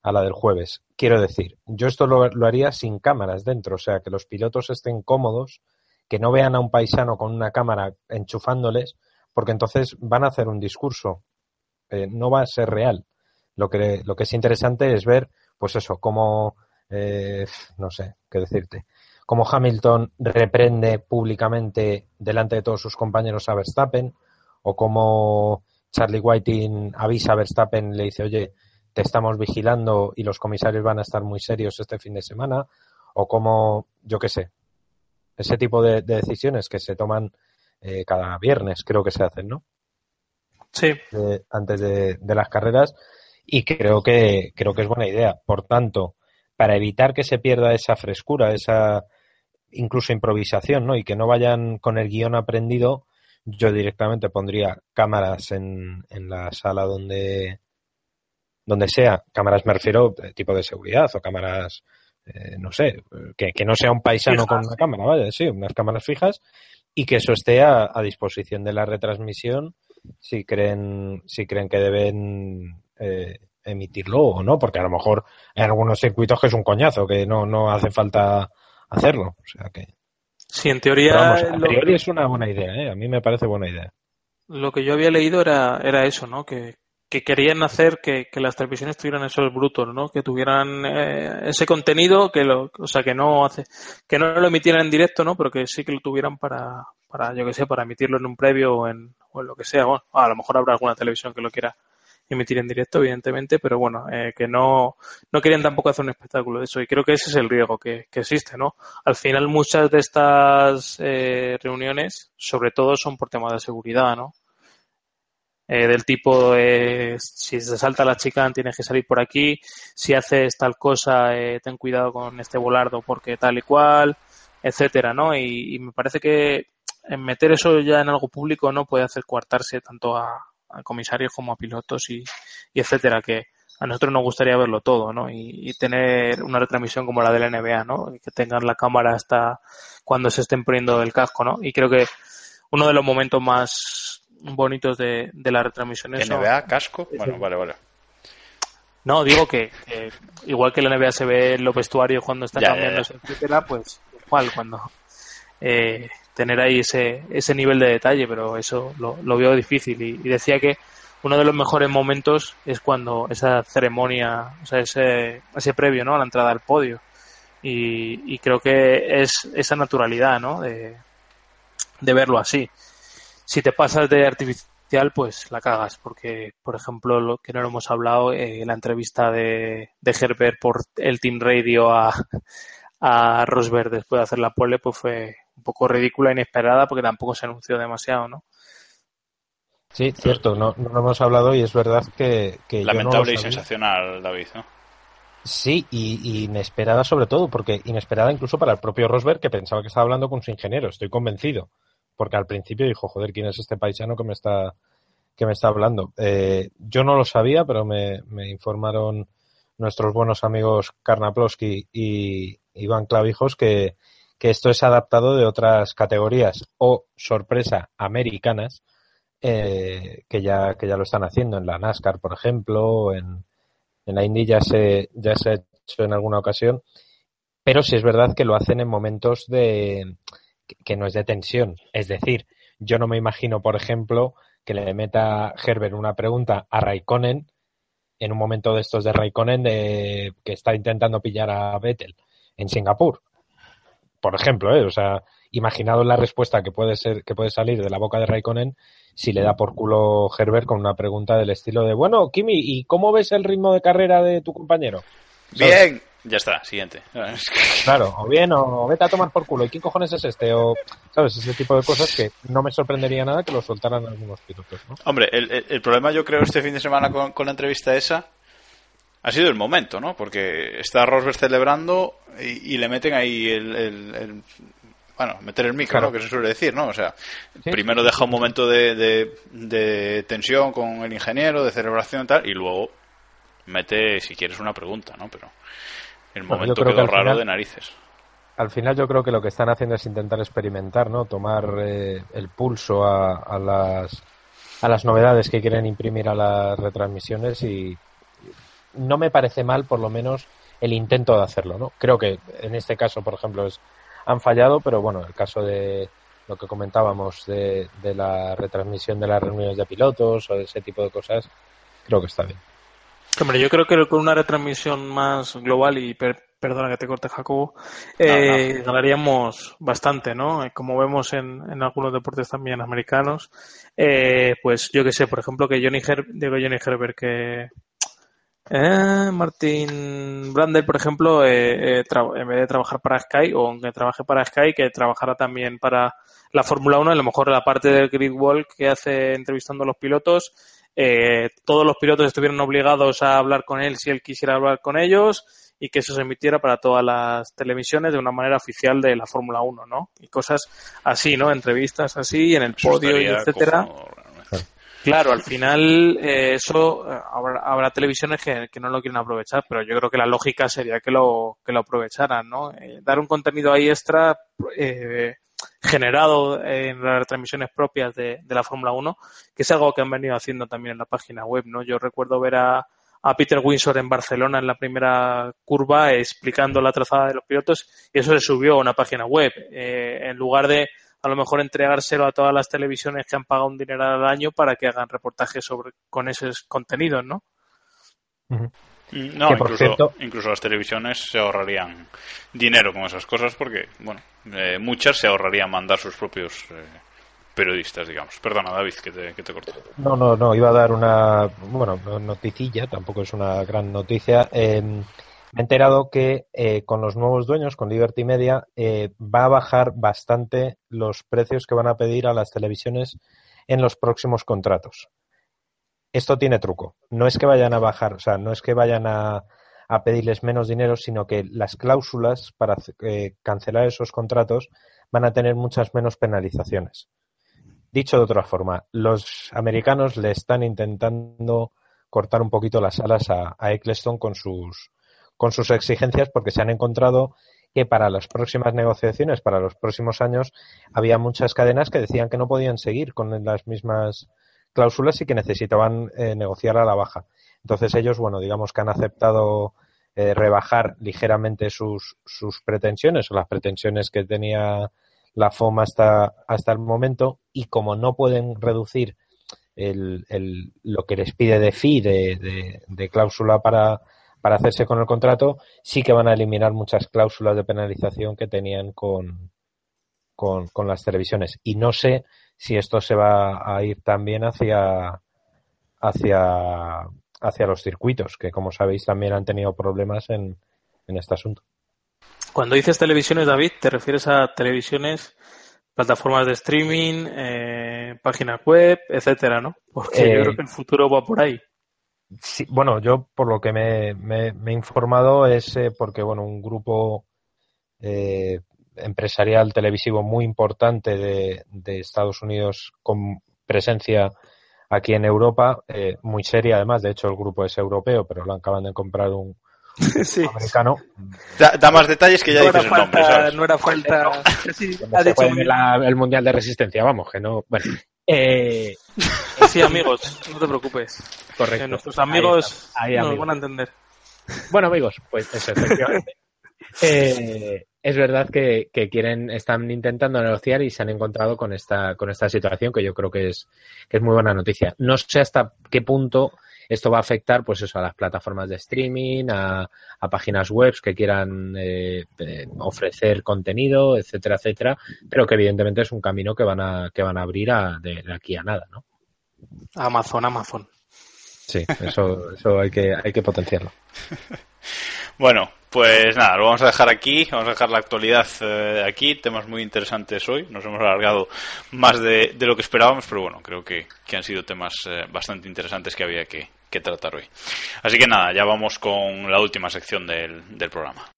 a la del jueves. Quiero decir, yo esto lo, haría sin cámaras dentro, o sea, que los pilotos estén cómodos, que no vean a un paisano con una cámara enchufándoles, porque entonces van a hacer un discurso, no va a ser real. Lo que, lo que es interesante es ver, pues eso, cómo eh, no sé qué decirte, cómo Hamilton reprende públicamente delante de todos sus compañeros a Verstappen, o cómo Charlie Whiting avisa a Verstappen, le dice, oye, te estamos vigilando y los comisarios van a estar muy serios este fin de semana, o cómo, yo qué sé, ese tipo de, de decisiones que se toman eh, cada viernes, creo que se hacen, ¿no? Sí. De, antes de, de, las carreras y creo que creo que es buena idea. Por tanto, para evitar que se pierda esa frescura, esa incluso improvisación, ¿no? Y que no vayan con el guion aprendido, yo directamente pondría cámaras en, en la sala donde donde sea, cámaras me refiero tipo de seguridad o cámaras eh, no sé, que, que, no sea un paisano fijas, con una cámara, vaya, sí, unas cámaras fijas y que eso esté a, a, disposición de la retransmisión si creen si creen que deben eh, emitirlo o no, porque a lo mejor hay algunos circuitos que es un coñazo, que no, no hace falta hacerlo. O sea que. Sí, en teoría. Vamos, a priori es una buena idea, ¿eh? A mí me parece buena idea. Lo que yo había leído era, era eso, ¿no? Que, que querían hacer que, que, las televisiones tuvieran esos brutos, ¿no? Que tuvieran eh, ese contenido, que lo, o sea, que no hace, que no lo emitieran en directo, ¿no? Pero que sí que lo tuvieran para, para, yo que sé, para emitirlo en un previo o en, o en lo que sea. Bueno, a lo mejor habrá alguna televisión que lo quiera emitir en directo, evidentemente, pero bueno, eh, que no, no querían tampoco hacer un espectáculo de eso. Y creo que ese es el riesgo que, que existe, ¿no? Al final muchas de estas eh, reuniones, sobre todo, son por temas de seguridad, ¿no? Eh, del tipo, eh, si se salta la chica tienes que salir por aquí, si haces tal cosa, eh, ten cuidado con este volardo porque tal y cual, etcétera, ¿no? Y, me parece que meter eso ya en algo público no puede hacer coartarse tanto a, a comisarios como a pilotos y, y, etcétera, que a nosotros nos gustaría verlo todo, ¿no? Y, y, tener una retransmisión como la de la NBA, ¿no? Que tengan la cámara hasta cuando se estén poniendo el casco, ¿no? Y creo que uno de los momentos más bonitos de, de las retransmisiones. ¿NBA, casco? Bueno, vale, vale. No, digo que, igual que la NBA se ve en los vestuarios cuando está cambiando, etcétera, pues igual cuando eh, tener ahí ese, ese nivel de detalle, pero eso lo, lo veo difícil. Y, decía que uno de los mejores momentos es cuando esa ceremonia, o sea, ese, ese previo, ¿no? A la entrada al podio. Y, y creo que es esa naturalidad, ¿no? De, de verlo así si te pasas de artificial, pues la cagas, porque, por ejemplo, lo que no lo hemos hablado, eh, la entrevista de, de, Herbert por el Team Radio a, a Rosberg después de hacer la pole, pues fue un poco ridícula, inesperada, porque tampoco se anunció demasiado, ¿no? Sí, cierto, no, no lo hemos hablado y es verdad que... que Lamentable no y sensacional, David, ¿no? Sí, y, y, inesperada sobre todo, porque inesperada incluso para el propio Rosberg, que pensaba que estaba hablando con su ingeniero, estoy convencido porque al principio dijo, joder, ¿quién es este paisano que me está, que me está hablando? Eh, yo no lo sabía, pero me, me, informaron nuestros buenos amigos Karnaploski y Iván Clavijos que, que, esto es adaptado de otras categorías o, sorpresa, americanas, eh, que, ya, que ya lo están haciendo en la NASCAR, por ejemplo, en, en la Indy ya se, ya se ha hecho en alguna ocasión, pero sí es verdad que lo hacen en momentos de que no es de tensión. Es decir, yo no me imagino, por ejemplo, que le meta Herbert una pregunta a Raikkonen en un momento de estos de Raikkonen de, que está intentando pillar a Vettel en Singapur. Por ejemplo, ¿eh? o sea, imaginado la respuesta que puede ser que puede salir de la boca de Raikkonen si le da por culo Herbert con una pregunta del estilo de, bueno, Kimi, ¿y cómo ves el ritmo de carrera de tu compañero? Bien, ya está, siguiente. Claro, o bien, o vete a tomar por culo. ¿Y quién cojones es este? O, ¿sabes? Ese tipo de cosas que no me sorprendería nada que lo soltaran algunos pilotos, ¿no? Hombre, el, el, el problema yo creo este fin de semana con, con, la entrevista esa ha sido el momento, ¿no? Porque está Rosberg celebrando y, y le meten ahí el, el, bueno, meter el micro, claro. ¿no? Que se suele decir, ¿no? O sea, ¿Sí? primero deja un momento de, de, de tensión con el ingeniero, de celebración y tal, y luego mete, si quieres, una pregunta, ¿no? Pero el momento bueno, quedó raro final, de narices. Al final yo creo que lo que están haciendo es intentar experimentar, ¿no? Tomar eh, el pulso a, a, las a las novedades que quieren imprimir a las retransmisiones y no me parece mal, por lo menos, el intento de hacerlo, ¿no? Creo que en este caso, por ejemplo, es, han fallado, pero bueno, el caso de lo que comentábamos de, de la retransmisión de las reuniones de pilotos o de ese tipo de cosas, creo que está bien. Hombre, yo creo que con una retransmisión más global y per perdona que te corte Jacobo, eh, ganaríamos bastante, ¿no? Eh, como vemos en, en algunos deportes también americanos, eh, pues yo que sé, por ejemplo, que Johnny Her digo Johnny Herbert, que eh, Martin Brandel, por ejemplo, eh, eh, en vez de trabajar para Sky, o aunque trabaje para Sky, que trabajara también para la Fórmula 1, a lo mejor la parte del grid wall que hace entrevistando a los pilotos, eh, todos los pilotos estuvieran obligados a hablar con él si él quisiera hablar con ellos y que eso se emitiera para todas las televisiones de una manera oficial de la Fórmula 1, ¿no? Y cosas así, ¿no? Entrevistas así, en el podio, y etcétera. Claro, al final eh, eso eh, habrá, habrá televisiones que, no lo quieren aprovechar, pero yo creo que la lógica sería que lo que lo aprovecharan, ¿no? Eh, dar un contenido ahí extra eh, generado en las transmisiones propias de, de la Fórmula 1, que es algo que han venido haciendo también en la página web, ¿no? Yo recuerdo ver a, a Peter Winsor en Barcelona en la primera curva explicando la trazada de los pilotos y eso se subió a una página web. En lugar de a lo mejor entregárselo a todas las televisiones que han pagado un dinero al año para que hagan reportajes sobre con esos contenidos, ¿no? Uh -huh. No, incluso, cierto... incluso, las televisiones se ahorrarían dinero con esas cosas porque, bueno, eh, muchas se ahorrarían mandar sus propios eh, periodistas, digamos. Perdona, David, que te, que te corté. No, no, no, iba a dar una, bueno, noticilla, tampoco es una gran noticia. Eh, he enterado que eh, con los nuevos dueños, con Liberty Media, eh, va a bajar bastante los precios que van a pedir a las televisiones en los próximos contratos. Esto tiene truco. No es que vayan a bajar, o sea, no es que vayan a, a pedirles menos dinero, sino que las cláusulas para eh, cancelar esos contratos van a tener muchas menos penalizaciones. Dicho de otra forma, los americanos le están intentando cortar un poquito las alas a, a Eccleston con sus, con sus exigencias porque se han encontrado que para las próximas negociaciones, para los próximos años, había muchas cadenas que decían que no podían seguir con las mismas cláusulas y que necesitaban eh, negociar a la baja. Entonces ellos, bueno, digamos que han aceptado eh, rebajar ligeramente sus, sus pretensiones o las pretensiones que tenía la FOM hasta, hasta el momento y como no pueden reducir el, el, lo que les pide de fee, de, de, de cláusula para, para hacerse con el contrato, sí que van a eliminar muchas cláusulas de penalización que tenían con, con, con, las televisiones. Y no sé si esto se va a ir también hacia, hacia, hacia los circuitos, que como sabéis también han tenido problemas en, en este asunto. Cuando dices televisiones, David, te refieres a televisiones, plataformas de streaming, eh, páginas web, etcétera, ¿no? Porque eh, yo creo que el futuro va por ahí. Sí, bueno, yo por lo que me, me, me he informado es eh, porque, bueno, un grupo eh, empresarial televisivo muy importante de, de, Estados Unidos con presencia aquí en Europa, eh, muy seria además, de hecho el grupo es europeo, pero lo acaban de comprar un, sí. americano. Da, da, más detalles que ya no dices falta, el nombre, ¿sabes? No era falta. Sí, ha dicho la, el Mundial de Resistencia, vamos, que no. Bueno. Eh, sí, amigos, no te preocupes. Correcto. Que nuestros amigos ahí, ahí, nos amigos. van a entender. Bueno, amigos, pues eso, efectivamente. eh, es verdad que, que, quieren, están intentando negociar y se han encontrado con esta, con esta situación que yo creo que es, que es muy buena noticia. No sé hasta qué punto esto va a afectar, pues eso, a las plataformas de streaming, a, a páginas web que quieran eh, eh, ofrecer contenido, etcétera, etcétera, pero que evidentemente es un camino que van a, que van a abrir a, de, de aquí a nada, ¿no? Amazon, Amazon. Sí, eso, eso hay que, hay que potenciarlo. Bueno, pues nada, lo vamos a dejar aquí, vamos a dejar la actualidad eh, aquí, temas muy interesantes hoy, nos hemos alargado más de, de lo que esperábamos, pero bueno, creo que, que han sido temas eh, bastante interesantes que había que, que, tratar hoy. Así que nada, ya vamos con la última sección del, del programa.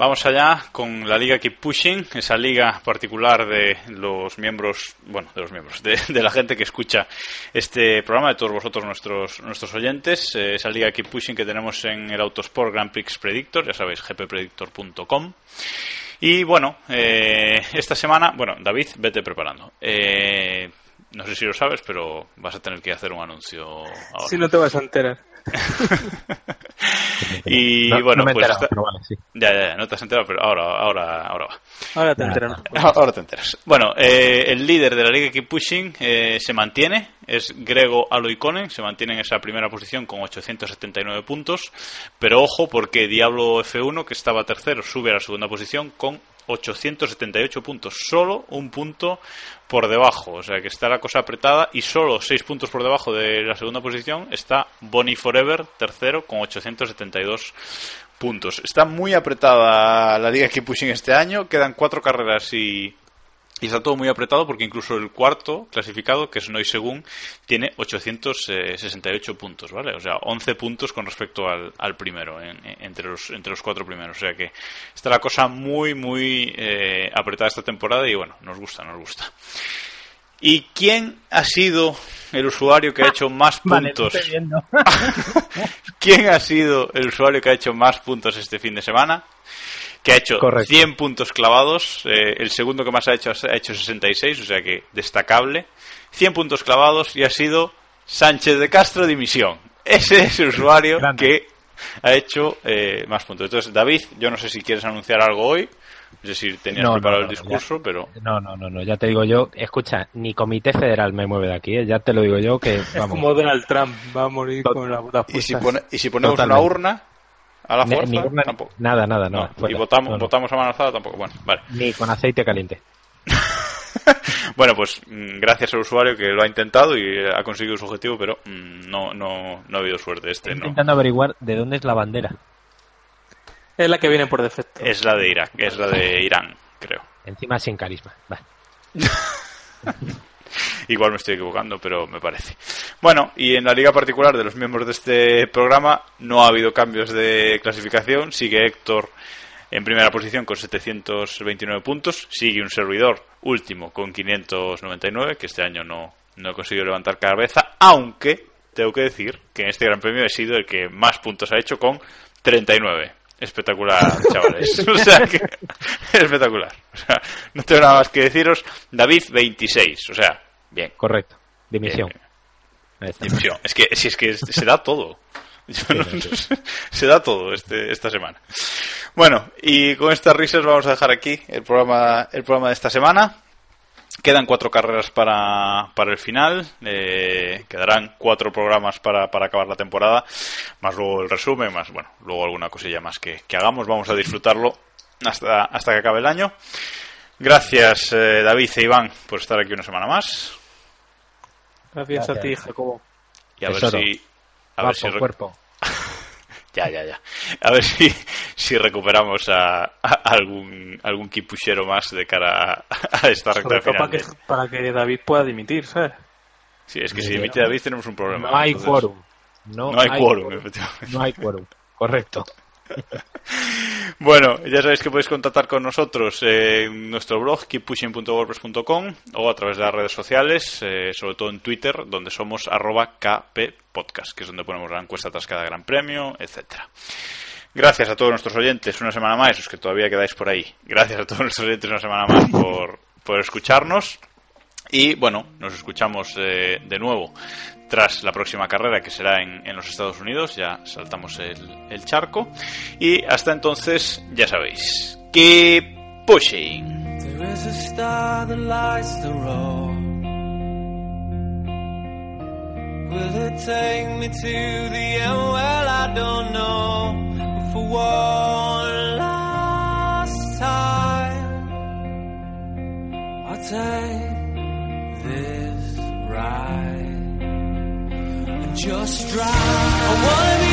Vamos allá con la liga Keep Pushing, esa liga particular de los miembros, bueno, de los miembros, de, de la gente que escucha este programa, de todos vosotros nuestros nuestros oyentes, eh, esa liga Keep Pushing que tenemos en el Autosport Grand Prix Predictor, ya sabéis, gppredictor.com. Y bueno, eh, esta semana, bueno, David, vete preparando. Eh, no sé si lo sabes, pero vas a tener que hacer un anuncio ahora. Si no te vas a enterar. y No- bueno, no me he pues enterado, está- pero vale, sí. ya, ya, ya, no te has enterado, pero ahora, ahora, ahora va. Ahora te enteras. Ahora te enteras. Bueno, eh, el líder de la liga Keep Pushing eh, se mantiene, es Grego Aloikonen, se mantiene en esa primera posición con 879 puntos, pero ojo porque Diablo F1, que estaba tercero, sube a la segunda posición con 878 puntos, solo un punto por debajo, o sea que está la cosa apretada y solo 6 puntos por debajo de la segunda posición está Bonnie Forever, tercero, con 872 puntos. Está muy apretada la liga Keep Pushing este año, quedan cuatro carreras y, y está todo muy apretado porque incluso el cuarto clasificado, que es Noy Según, tiene 868 puntos, ¿vale? O sea, 11 puntos con respecto al, al primero, en- en- entre, los, entre los cuatro primeros. O sea que está la cosa muy, muy eh, apretada esta temporada y bueno, nos gusta, nos gusta. ¿Y quién ha sido el usuario que ha hecho más puntos? ¿Quién ha sido el usuario que ha hecho más puntos este fin de semana? Que ha hecho Correcto. 100 puntos clavados. eh, el segundo que más ha hecho ha hecho 66, o sea que destacable. 100 puntos clavados y ha sido Sánchez de Castro Dimisión. Ese es el usuario Grande. que ha hecho eh, más puntos. Entonces, David, yo no sé si quieres anunciar algo hoy. Es decir, tenías No, preparado no, el discurso, pero No, no, no, no, ya te digo yo, escucha, ni Comité Federal me mueve de aquí, ¿eh? ya te lo digo yo que, Es vamos, como Donald Trump, va a morir Tot- con la botas ¿Y si, pone- y si ponemos Totalmente. una urna a la fuerza? ni tampoco. nada, nada, No, no, y votamos, No, no. votamos a mano alzada tampoco. Bueno, vale. ni con aceite caliente. Bueno, pues mm, gracias al usuario que lo ha intentado y eh, ha conseguido su objetivo, pero mm, no, no, no ha habido suerte. Este Estoy no. intentando averiguar de dónde es la bandera. Es la que viene por defecto. Es la de Irak, es la de Irán, creo. Encima sin carisma. Va. Igual me estoy equivocando, pero me parece. Bueno, y en la liga particular de los miembros de este programa no ha habido cambios de clasificación. Sigue Héctor en primera posición con 729 puntos. Sigue un servidor último con 599, que este año no, no he conseguido levantar cabeza, aunque tengo que decir que en este Gran Premio he sido el que más puntos ha hecho con 39. Espectacular, chavales. O sea que, espectacular. O sea, no tengo nada más que deciros. David, 26. O sea, bien. Correcto. Dimisión. Bien. Dimisión. Es que, si es que se da todo. No- se da todo este, esta semana. Bueno, y con estas risas vamos a dejar aquí el programa, el programa de esta semana. Quedan cuatro carreras para, para el final. eh, quedarán cuatro programas para, para acabar la temporada. Más luego el resumen, más, bueno, luego alguna cosilla más que, que hagamos. Vamos a disfrutarlo hasta, hasta que acabe el año. Gracias, eh, David e Iván, por estar aquí una semana más. Gracias, a ti. Jacobo. Y a ver si. A ver si cuerpo. Ya, ya, ya. A ver si, si recuperamos a, a algún algún kipuchero más de cara a, a esta recta final. para que, para que David pueda dimitir, ¿sabes? Sí, es que si dimite David tenemos un problema. No hay Entonces, quórum. No, No hay quórum, efectivamente. No hay quórum. Correcto. Bueno, ya sabéis que podéis contactar con nosotros en nuestro blog keeppushing.wordpress.com o a través de las redes sociales, eh, sobre todo en Twitter, donde somos arroba que es donde ponemos la encuesta tras cada gran premio, etcétera. Gracias a todos nuestros oyentes una semana más, los que todavía quedáis por ahí. Gracias a todos nuestros oyentes una semana más por, por escucharnos. Y bueno, nos escuchamos eh, de nuevo tras la próxima carrera que será en, en los Estados Unidos. Ya saltamos el, el charco. Y hasta entonces, ya sabéis. Keep pushing. this right. Just drive.